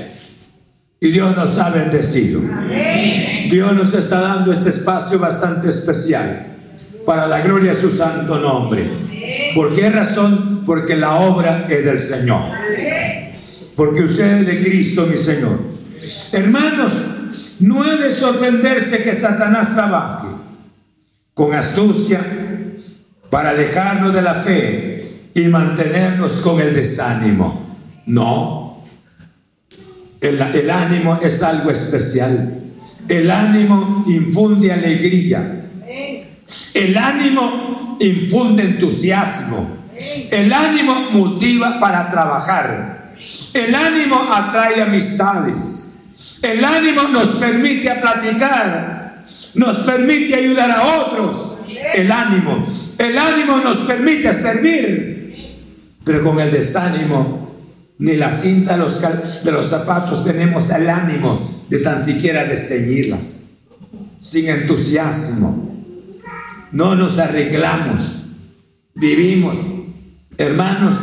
Y Dios nos ha bendecido. Dios nos está dando este espacio bastante especial para la gloria de su santo nombre. ¿Por qué razón? Porque la obra es del Señor porque usted es de Cristo, mi Señor. Hermanos, no es de sorprenderse que Satanás trabaje con astucia para alejarnos de la fe y mantenernos con el desánimo. No, el ánimo es algo especial. El ánimo infunde alegría. El ánimo infunde entusiasmo. El ánimo motiva para trabajar. El ánimo atrae amistades. El ánimo nos permite platicar. nos permite ayudar a otros. El ánimo, el ánimo nos permite servir, pero con el desánimo, ni la cinta de los, de los zapatos tenemos el ánimo de tan siquiera de ceñirlas, sin entusiasmo. No nos arreglamos, vivimos, hermanos,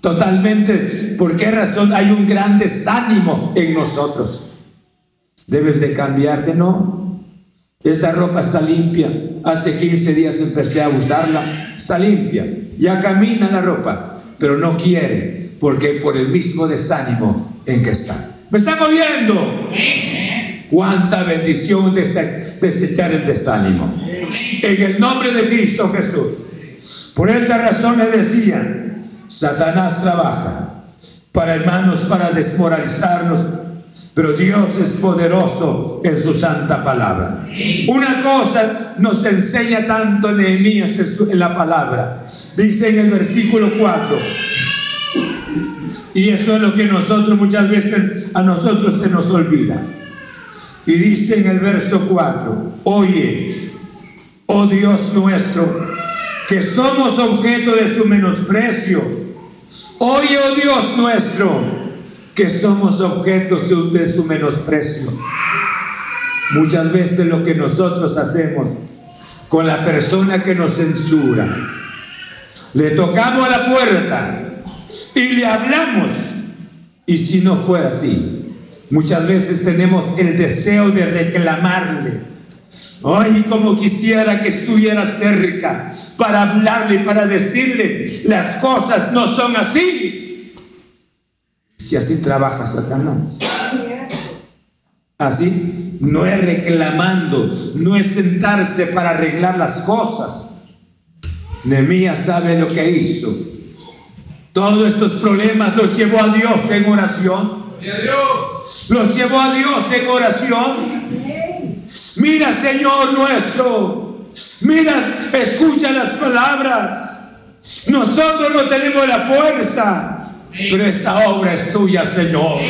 totalmente. ¿Por qué razón hay un gran desánimo en nosotros? Debes de cambiarte, no. Esta ropa está limpia. Hace 15 días empecé a usarla. Está limpia. Ya camina la ropa, pero no quiere, porque por el mismo desánimo en que está. ¿Me está moviendo? Cuánta bendición desechar el desánimo. En el nombre de Cristo Jesús. Por esa razón le decía, Satanás trabaja para hermanos, para desmoralizarnos pero Dios es poderoso en su santa palabra. Una cosa nos enseña tanto Nehemías en la palabra. Dice en el versículo 4. Y eso es lo que nosotros muchas veces a nosotros se nos olvida. Y dice en el verso 4, oye, oh Dios nuestro, que somos objeto de su menosprecio. Oye, oh Dios nuestro, que somos objetos de su menosprecio. Muchas veces lo que nosotros hacemos con la persona que nos censura, le tocamos a la puerta y le hablamos. Y si no fue así, muchas veces tenemos el deseo de reclamarle. Ay, como quisiera que estuviera cerca para hablarle, para decirle, las cosas no son así. Si así trabaja Satanás. Así no es reclamando, no es sentarse para arreglar las cosas. Nehemías sabe lo que hizo. Todos estos problemas los llevó a Dios en oración. Los llevó a Dios en oración. Mira, Señor nuestro. Mira, escucha las palabras. Nosotros no tenemos la fuerza. Pero esta obra es tuya, Señor.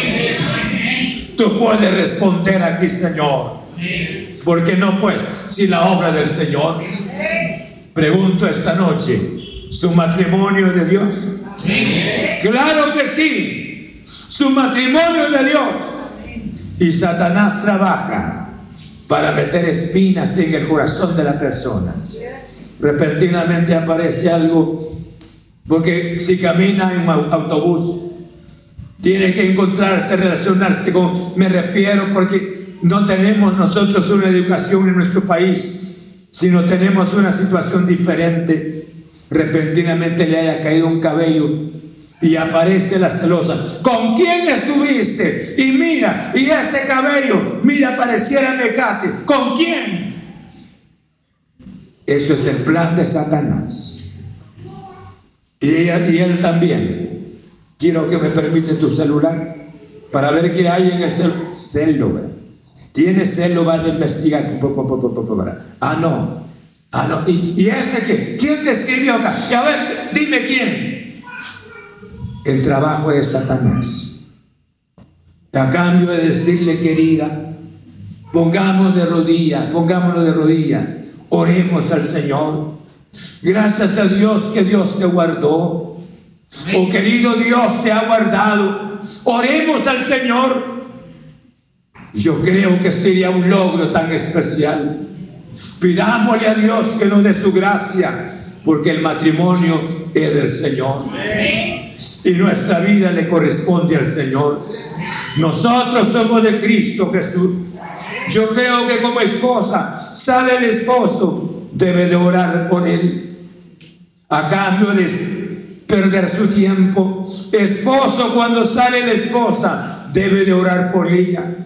Tú puedes responder aquí, Señor. Porque no pues, si la obra del Señor. Pregunto esta noche, ¿su matrimonio de Dios? Claro que sí. Su matrimonio de Dios. Y Satanás trabaja para meter espinas en el corazón de la persona. Repentinamente aparece algo porque si camina en un autobús, tiene que encontrarse, relacionarse con, me refiero porque no tenemos nosotros una educación en nuestro país, sino tenemos una situación diferente. Repentinamente le haya caído un cabello y aparece la celosa. ¿Con quién estuviste? Y mira, y este cabello, mira, pareciera mecate. ¿Con quién? Eso es el plan de Satanás. Y, y él también. Quiero que me permite tu celular para ver qué hay en el celular. Celo, Tiene celo, va a investigar. Ah, no. Ah, no. ¿Y, este qué? ¿Quién te escribió acá? Y a ver, dime quién. El trabajo de Satanás. A cambio de decirle, querida, pongamos de rodilla, pongámonos de rodilla, oremos al Señor Gracias a Dios que Dios te guardó. Oh querido Dios, te ha guardado. Oremos al Señor. Yo creo que sería un logro tan especial. Pidámosle a Dios que nos dé su gracia, porque el matrimonio es del Señor. Y nuestra vida le corresponde al Señor. Nosotros somos de Cristo Jesús. Yo creo que como esposa sale el esposo debe de orar por él a cambio de perder su tiempo. Esposo, cuando sale la esposa, debe de orar por ella.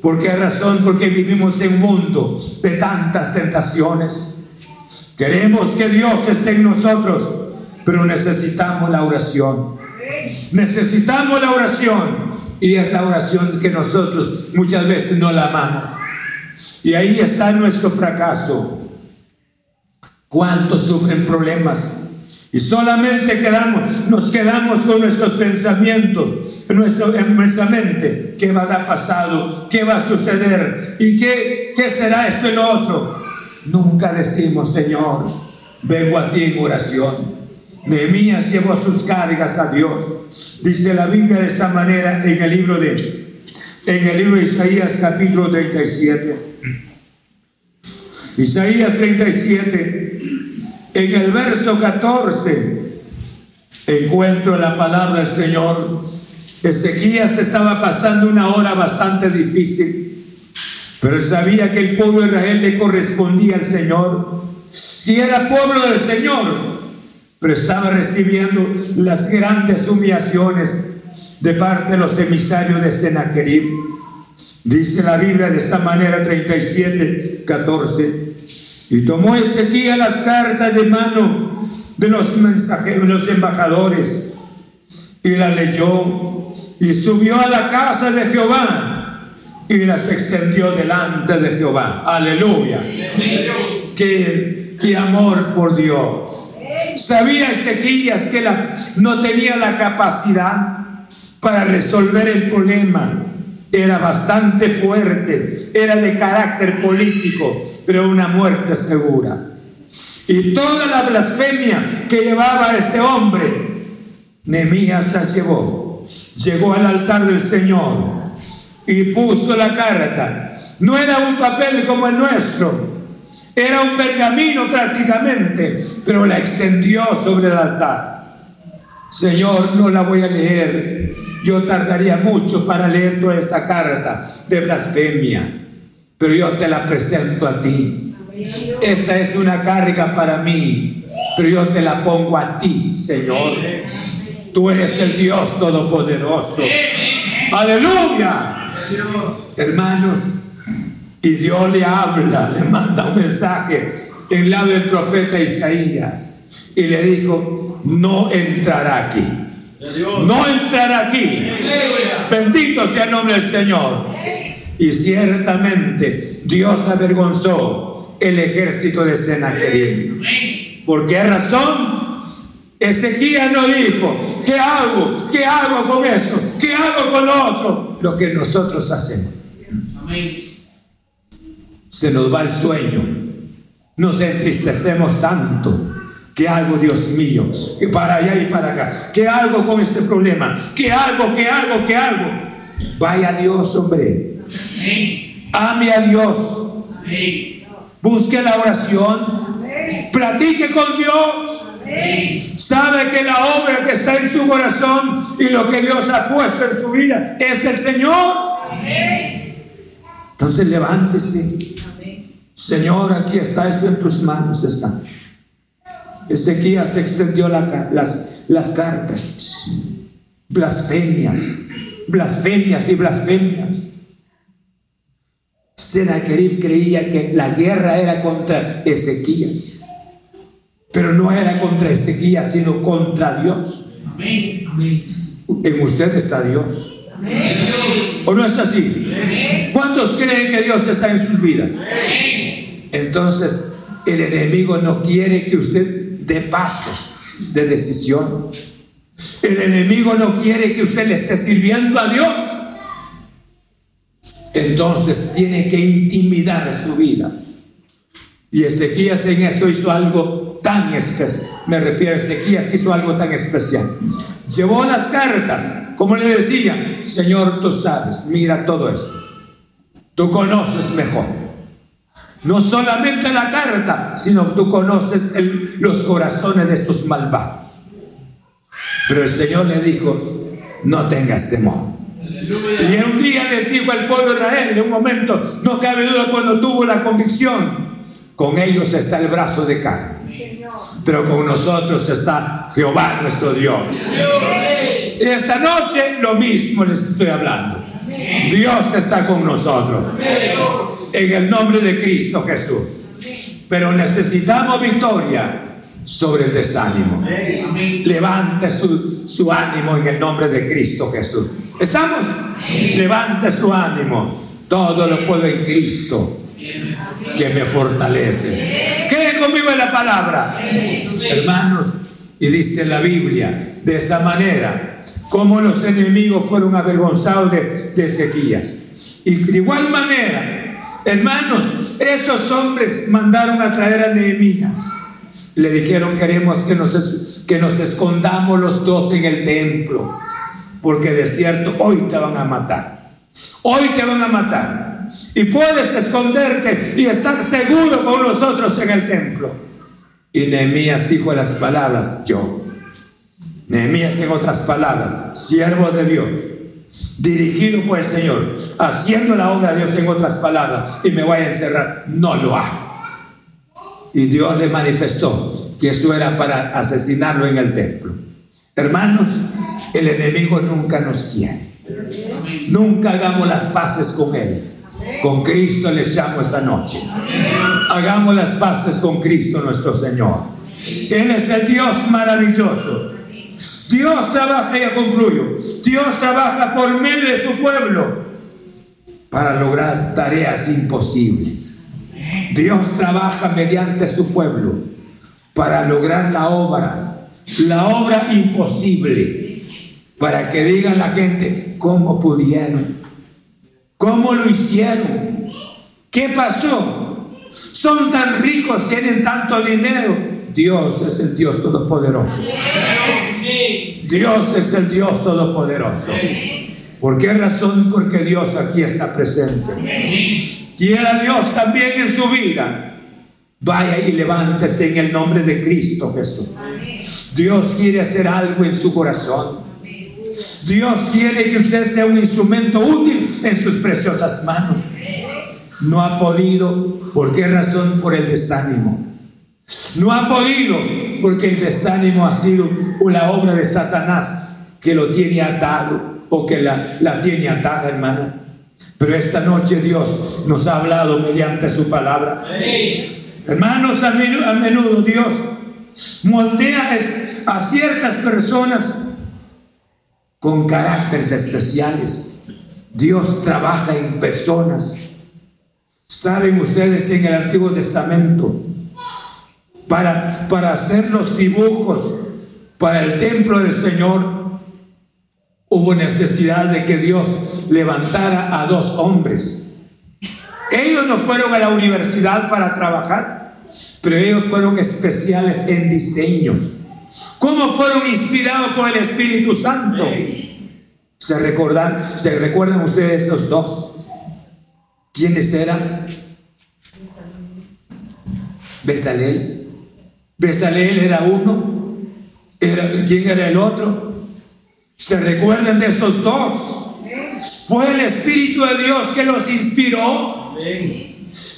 ¿Por qué razón? Porque vivimos en un mundo de tantas tentaciones. Queremos que Dios esté en nosotros, pero necesitamos la oración. Necesitamos la oración. Y es la oración que nosotros muchas veces no la amamos. Y ahí está nuestro fracaso. ¿Cuántos sufren problemas? Y solamente quedamos, nos quedamos con nuestros pensamientos, en, nuestro, en. ¿Qué va a dar pasado? ¿Qué va a suceder? ¿Y qué, qué será esto y lo otro? Nunca decimos, Señor, vengo a ti en oración. Nehemías llevó sus cargas a Dios. Dice la Biblia de esta manera en el libro de, en el libro Isaías capítulo 37. Isaías 37 en el verso 14 encuentro la palabra del Señor. Ezequías estaba pasando una hora bastante difícil, pero él sabía que el pueblo de Israel le correspondía al Señor y era pueblo del Señor, pero estaba recibiendo las grandes humillaciones de parte de los emisarios de Sennacherib. Dice la Biblia de esta manera 37, 14. Y tomó Ezequiel las cartas de mano de los mensajeros, los embajadores, y las leyó, y subió a la casa de Jehová, y las extendió delante de Jehová. Aleluya. Qué, qué amor por Dios. Sabía Ezequías que la, no tenía la capacidad para resolver el problema era bastante fuerte, era de carácter político, pero una muerte segura. Y toda la blasfemia que llevaba este hombre, Nemías la llevó. Llegó al altar del Señor y puso la carta. No era un papel como el nuestro, era un pergamino prácticamente, pero la extendió sobre el altar. Señor, no la voy a leer. Yo tardaría mucho para leer toda esta carta de blasfemia, pero yo te la presento a ti. Esta es una carga para mí, pero yo te la pongo a ti, Señor. Tú eres el Dios Todopoderoso. Aleluya. Hermanos, y Dios le habla, le manda un mensaje en la del profeta Isaías y le dijo, no entrará aquí. No entrará aquí. Bendito sea el nombre del Señor. Y ciertamente Dios avergonzó el ejército de Sennacherib. ¿Por qué razón? Ezequiel no dijo, ¿qué hago? ¿Qué hago con esto? ¿Qué hago con lo otro? Lo que nosotros hacemos. Se nos va el sueño. Nos entristecemos tanto ¿Qué hago, Dios mío? Que para allá y para acá. ¿Qué hago con este problema? ¿Qué hago? ¿Qué hago? ¿Qué hago? Vaya Dios, hombre. Ame a Dios. Busque la oración. Platique con Dios. Sabe que la obra que está en su corazón y lo que Dios ha puesto en su vida es del Señor. Entonces levántese. Señor, aquí está esto en tus manos. Está. Ezequías extendió las, las cartas. Blasfemias, blasfemias y blasfemias. Sennacherib creía que la guerra era contra Ezequías, pero no era contra Ezequías, sino contra Dios. En usted está Dios. ¿O no es así? ¿Cuántos creen que Dios está en sus vidas? Entonces, el enemigo no quiere que usted de pasos de decisión. El enemigo no quiere que usted le esté sirviendo a Dios. Entonces tiene que intimidar su vida. Y Ezequías en esto hizo algo tan especial. Me refiero a Ezequías hizo algo tan especial. Llevó las cartas, como le decía, Señor, tú sabes, mira todo esto. Tú conoces mejor. No solamente la carta, sino tú conoces los corazones de estos malvados. Pero el Señor le dijo, no tengas temor. Y en un día les dijo al pueblo de Israel, en un momento, no cabe duda cuando tuvo la convicción, con ellos está el brazo de carne. Pero con nosotros está Jehová nuestro Dios. Y esta noche lo mismo les estoy hablando. Dios está con nosotros en el nombre de Cristo Jesús. Pero necesitamos victoria sobre el desánimo. Levante su, su, ánimo en el nombre de Cristo Jesús. ¿Estamos? Levante su ánimo. Todo lo puedo en Cristo que me fortalece. ¿Creen conmigo en la palabra? Hermanos, Y dice la Biblia, de esa manera, como los enemigos fueron avergonzados de, de Ezequías. Y de igual manera, hermanos, estos hombres mandaron a traer a Nehemías. Le dijeron, queremos que nos, que nos escondamos los dos en el templo, porque de cierto hoy te van a matar. Hoy te van a matar. Y puedes esconderte y estar seguro con nosotros en el templo. Y Nehemías dijo las palabras, yo. Nehemías en otras palabras, siervo de Dios, dirigido por el Señor, haciendo la obra de Dios en otras palabras, y me voy a encerrar, no lo hago. Y Dios le manifestó que eso era para asesinarlo en el templo. Hermanos, el enemigo nunca nos quiere. Nunca hagamos las paces con él. Con Cristo les llamo esta noche. Hagamos las paces con Cristo nuestro Señor. Él es el Dios maravilloso. Dios trabaja, ya concluyo, Dios trabaja por medio de su pueblo para lograr tareas imposibles. Dios trabaja mediante su pueblo para lograr la obra, la obra imposible, para que diga la gente cómo pudieron, cómo lo hicieron, qué pasó. Son tan ricos, tienen tanto dinero. Dios es el Dios todopoderoso. Dios es el Dios todopoderoso. ¿Por qué razón? Porque Dios aquí está presente. Quiera Dios también en su vida. Vaya y levántese en el nombre de Cristo Jesús. Dios quiere hacer algo en su corazón. Dios quiere que usted sea un instrumento útil en sus preciosas manos. No ha podido. ¿Por qué razón? Por el desánimo. No ha podido porque el desánimo ha sido una obra de Satanás que lo tiene atado o que la, la tiene atada, hermana. Pero esta noche Dios nos ha hablado mediante su palabra. Hermanos, a menudo Dios moldea a ciertas personas con caracteres especiales. Dios trabaja en personas. Saben ustedes en el Antiguo Testamento, para, para hacer los dibujos para el templo del Señor, hubo necesidad de que Dios levantara a dos hombres. Ellos no fueron a la universidad para trabajar, pero ellos fueron especiales en diseños. ¿Cómo fueron inspirados por el Espíritu Santo? ¿Se recuerdan, ¿Se recuerdan ustedes estos dos? ¿Quiénes eran? Besalel. Besalel era uno. Era, ¿Quién era el otro? ¿Se recuerdan de estos dos? Fue el Espíritu de Dios que los inspiró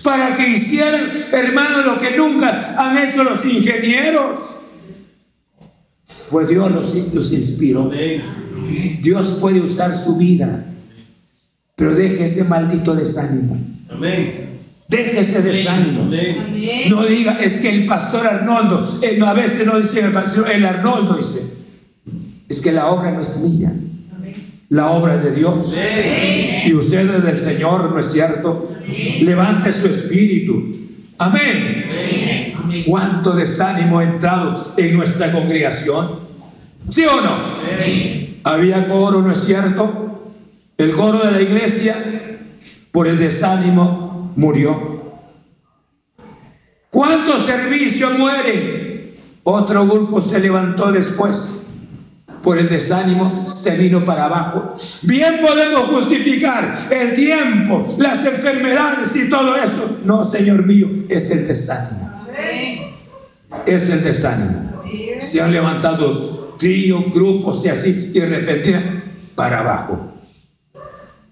para que hicieran, hermano, lo que nunca han hecho los ingenieros. Fue Dios los, los inspiró. Dios puede usar su vida, pero deje ese maldito desánimo. Deje ese desánimo. No diga, es que el pastor Arnoldo, eh, a veces no dice el pastor, el Arnoldo dice, es que la obra no es mía. La obra es de Dios. Y usted es del Señor, ¿no es cierto? Levante su espíritu. Amén. ¿Cuánto desánimo ha entrado en nuestra congregación? ¿Sí o no? Había coro, ¿no es cierto? El coro de la iglesia, por el desánimo, murió. ¿Cuántos servicios mueren? Otro grupo se levantó después por el desánimo se vino para abajo. Bien podemos justificar el tiempo, las enfermedades y todo esto. No, Señor mío, es el desánimo. Es el desánimo. Se han levantado tríos, grupos y así, y repentina para abajo.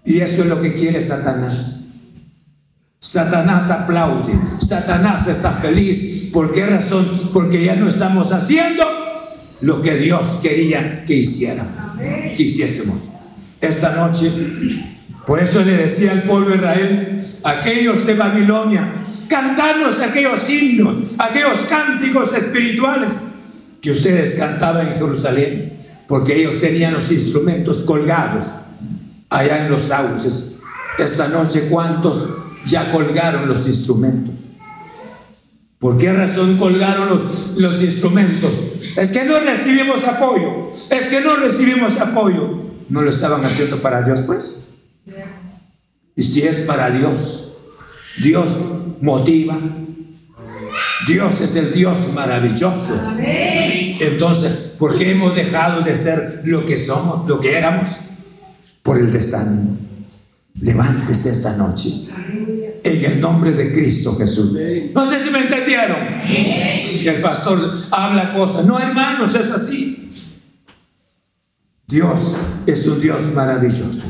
Y eso es lo que quiere Satanás. Satanás aplaude, Satanás está feliz. ¿Por qué razón? Porque ya no estamos haciendo lo que Dios quería que hiciéramos, que hiciésemos. Esta noche, por eso le decía al pueblo de Israel, aquellos de Babilonia, cantarnos aquellos himnos, aquellos cánticos espirituales que ustedes cantaban en Jerusalén, porque ellos tenían los instrumentos colgados allá en los sauces. Esta noche, ¿cuántos ya colgaron los instrumentos? ¿Por qué razón colgaron los, instrumentos? Es que no recibimos apoyo. Es que no recibimos apoyo. ¿No lo estaban haciendo para Dios, pues? Y si es para Dios, Dios motiva. Dios es el Dios maravilloso. Entonces, ¿por qué hemos dejado de ser lo que somos, lo que éramos? Por el desánimo. Levántese esta noche en el nombre de Cristo Jesús. No sé si me entendieron. Y el pastor habla cosas. No, hermanos, es así. Dios es un Dios maravilloso.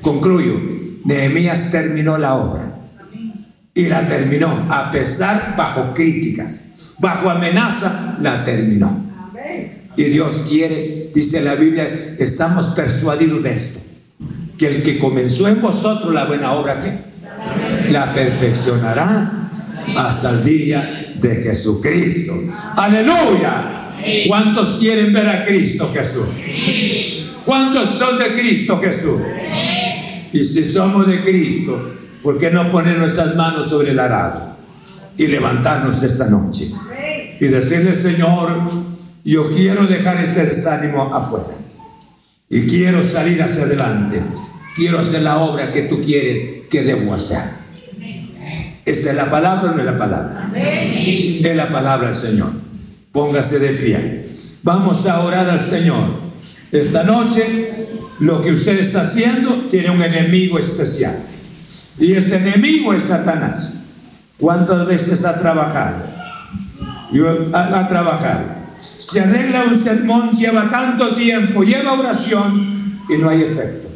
Concluyo. Nehemías terminó la obra. Y la terminó. A pesar bajo críticas, bajo amenaza, la terminó. Y Dios quiere, dice la Biblia, estamos persuadidos de esto. Que el que comenzó en vosotros la buena obra, ¿qué? La perfeccionará hasta el día de Jesucristo. Aleluya. ¿Cuántos quieren ver a Cristo Jesús? ¿Cuántos son de Cristo Jesús? Y si somos de Cristo, ¿por qué no poner nuestras manos sobre el arado y levantarnos esta noche? Y decirle, Señor, yo quiero dejar este desánimo afuera. Y quiero salir hacia adelante. Quiero hacer la obra que tú quieres que debo hacer. ¿Esa es la palabra o no es la palabra? Es la palabra del Señor. Póngase de pie. Vamos a orar al Señor. Esta noche lo que usted está haciendo tiene un enemigo especial. Y ese enemigo es Satanás. ¿Cuántas veces ha trabajado? Ha, trabajado. Se arregla un sermón, lleva tanto tiempo, lleva oración y no hay efecto.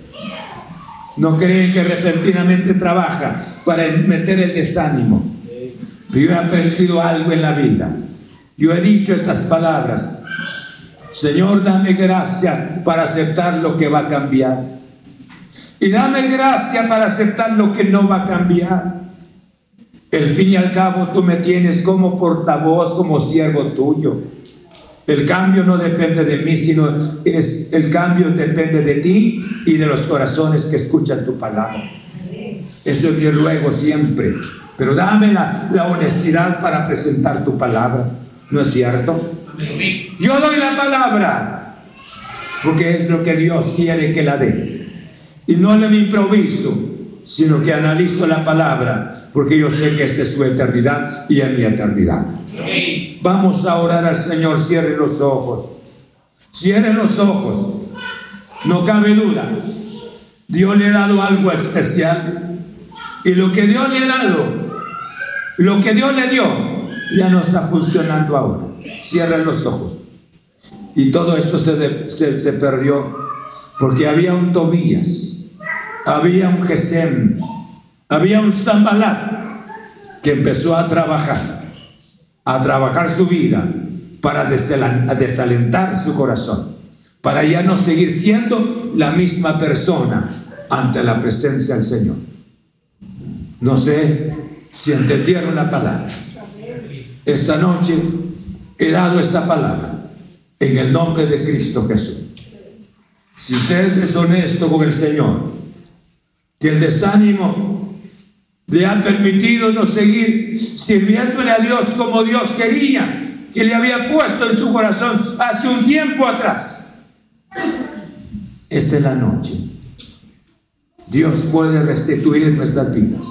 No creen que repentinamente trabaja para meter el desánimo. yo he aprendido algo en la vida. Yo he dicho estas palabras. Señor, dame gracia para aceptar lo que va a cambiar. Y dame gracia para aceptar lo que no va a cambiar. El fin y al cabo tú me tienes como portavoz, como siervo tuyo. El cambio no depende de mí, sino es el cambio depende de ti y de los corazones que escuchan tu palabra. Eso es mi ruego siempre. Pero dame la, la honestidad para presentar tu palabra. ¿No es cierto? Yo doy la palabra porque es lo que Dios quiere que la dé. Y no le improviso, sino que analizo la palabra porque yo sé que esta es su eternidad y es mi eternidad. Vamos a orar al Señor, cierre los ojos. Cierre los ojos. No cabe duda. Dios le ha dado algo especial. Y lo que Dios le ha dado, lo que Dios le dio, ya no está funcionando ahora. Cierren los ojos. Y todo esto se, se, perdió porque había un Tobías, había un Gesem, había un Zambalat que empezó a trabajar, a trabajar su vida para desalentar su corazón, para ya no seguir siendo la misma persona ante la presencia del Señor. No sé si entendieron la palabra. Esta noche he dado esta palabra en el nombre de Cristo Jesús. Si usted es honesto con el Señor, que el desánimo le ha permitido no seguir sirviéndole a Dios como Dios quería, que le había puesto en su corazón hace un tiempo atrás. Esta es la noche. Dios puede restituir nuestras vidas.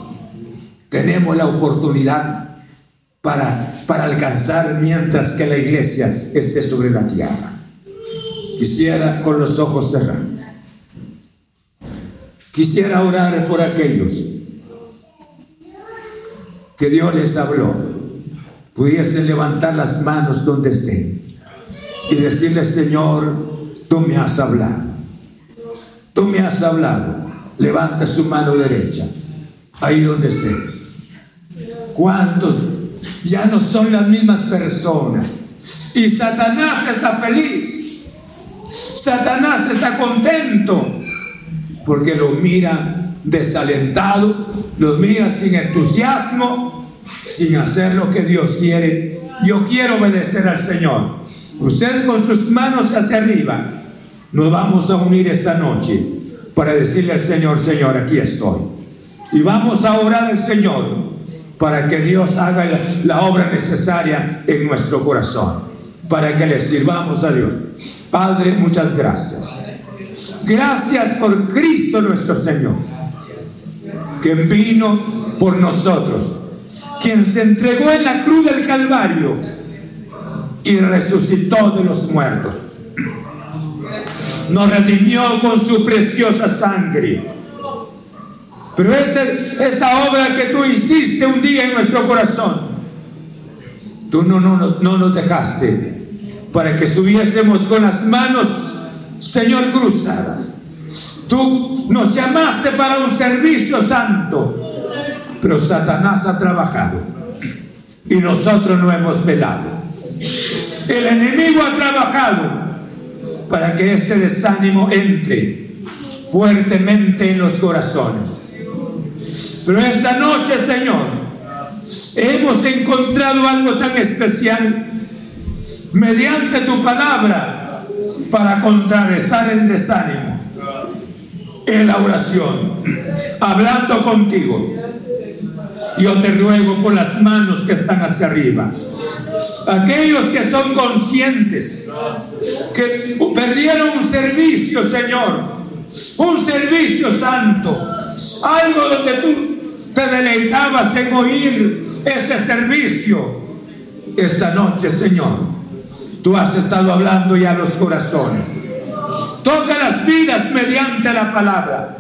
Tenemos la oportunidad para, para alcanzar mientras que la iglesia esté sobre la tierra. Quisiera con los ojos cerrados. Quisiera orar por aquellos que Dios les habló. Pudiesen levantar las manos donde estén y decirle, Señor, tú me has hablado. Tú me has hablado. Levanta su mano derecha, ahí donde esté. ¿Cuántos ya no son las mismas personas. Y Satanás está feliz. Satanás está contento porque lo mira desalentado, lo mira sin entusiasmo, sin hacer lo que Dios quiere. Yo quiero obedecer al Señor. Usted con sus manos hacia arriba, nos vamos a unir esta noche para decirle al Señor, Señor, aquí estoy. Y vamos a orar al Señor para que Dios haga la, la obra necesaria en nuestro corazón, para que le sirvamos a Dios. Padre, muchas gracias. Gracias por Cristo nuestro Señor, que vino por nosotros, quien se entregó en la cruz del Calvario y resucitó de los muertos. Nos redimió con su preciosa sangre. Pero este, esta obra que tú hiciste un día en nuestro corazón, tú no, no nos dejaste para que estuviésemos con las manos, Señor, cruzadas. Tú nos llamaste para un servicio santo, pero Satanás ha trabajado y nosotros no hemos velado. El enemigo ha trabajado para que este desánimo entre fuertemente en los corazones. Pero esta noche, Señor, hemos encontrado algo tan especial mediante tu palabra para contrarrestar el desánimo en la oración, hablando contigo. Yo te ruego por las manos que están hacia arriba Aquellos que son conscientes que perdieron un servicio, Señor, un servicio santo, algo donde tú te deleitabas en oír ese servicio. Esta noche, Señor, tú has estado hablando ya a los corazones. Toca las vidas mediante la palabra.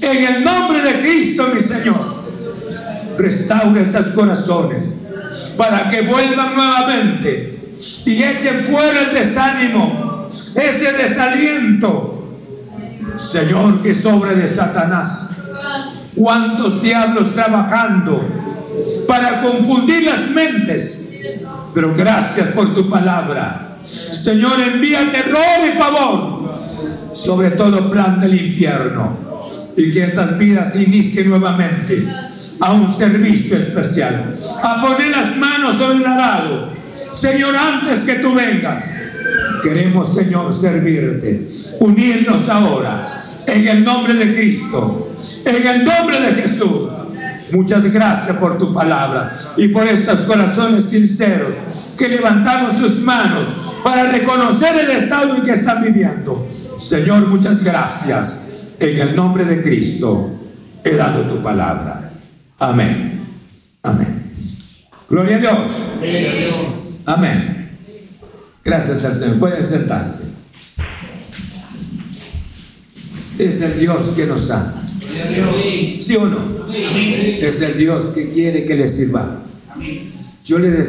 En el nombre de Cristo, mi Señor, restaura estos corazones para que vuelvan nuevamente y echen fuera el desánimo, ese desaliento. Señor, que sobre de Satanás. ¿Cuántos diablos trabajando para confundir las mentes? Pero gracias por tu palabra. Señor, envía terror y pavor sobre todo plan del infierno y que estas vidas inicien nuevamente a un servicio especial, a poner las manos sobre el arado. Señor, antes que tú vengas, queremos, Señor, servirte, unirnos ahora en el nombre de Cristo, en el nombre de Jesús. Muchas gracias por tu palabra y por estos corazones sinceros que levantaron sus manos para reconocer el estado en que están viviendo. Señor, muchas gracias. En el nombre de Cristo he dado tu palabra. Amén. Amén. Gloria a Dios. Amén. Gracias al Señor. Pueden sentarse. Es el Dios que nos ama. ¿Sí o no? Es el Dios que quiere que le sirva. Yo le decía.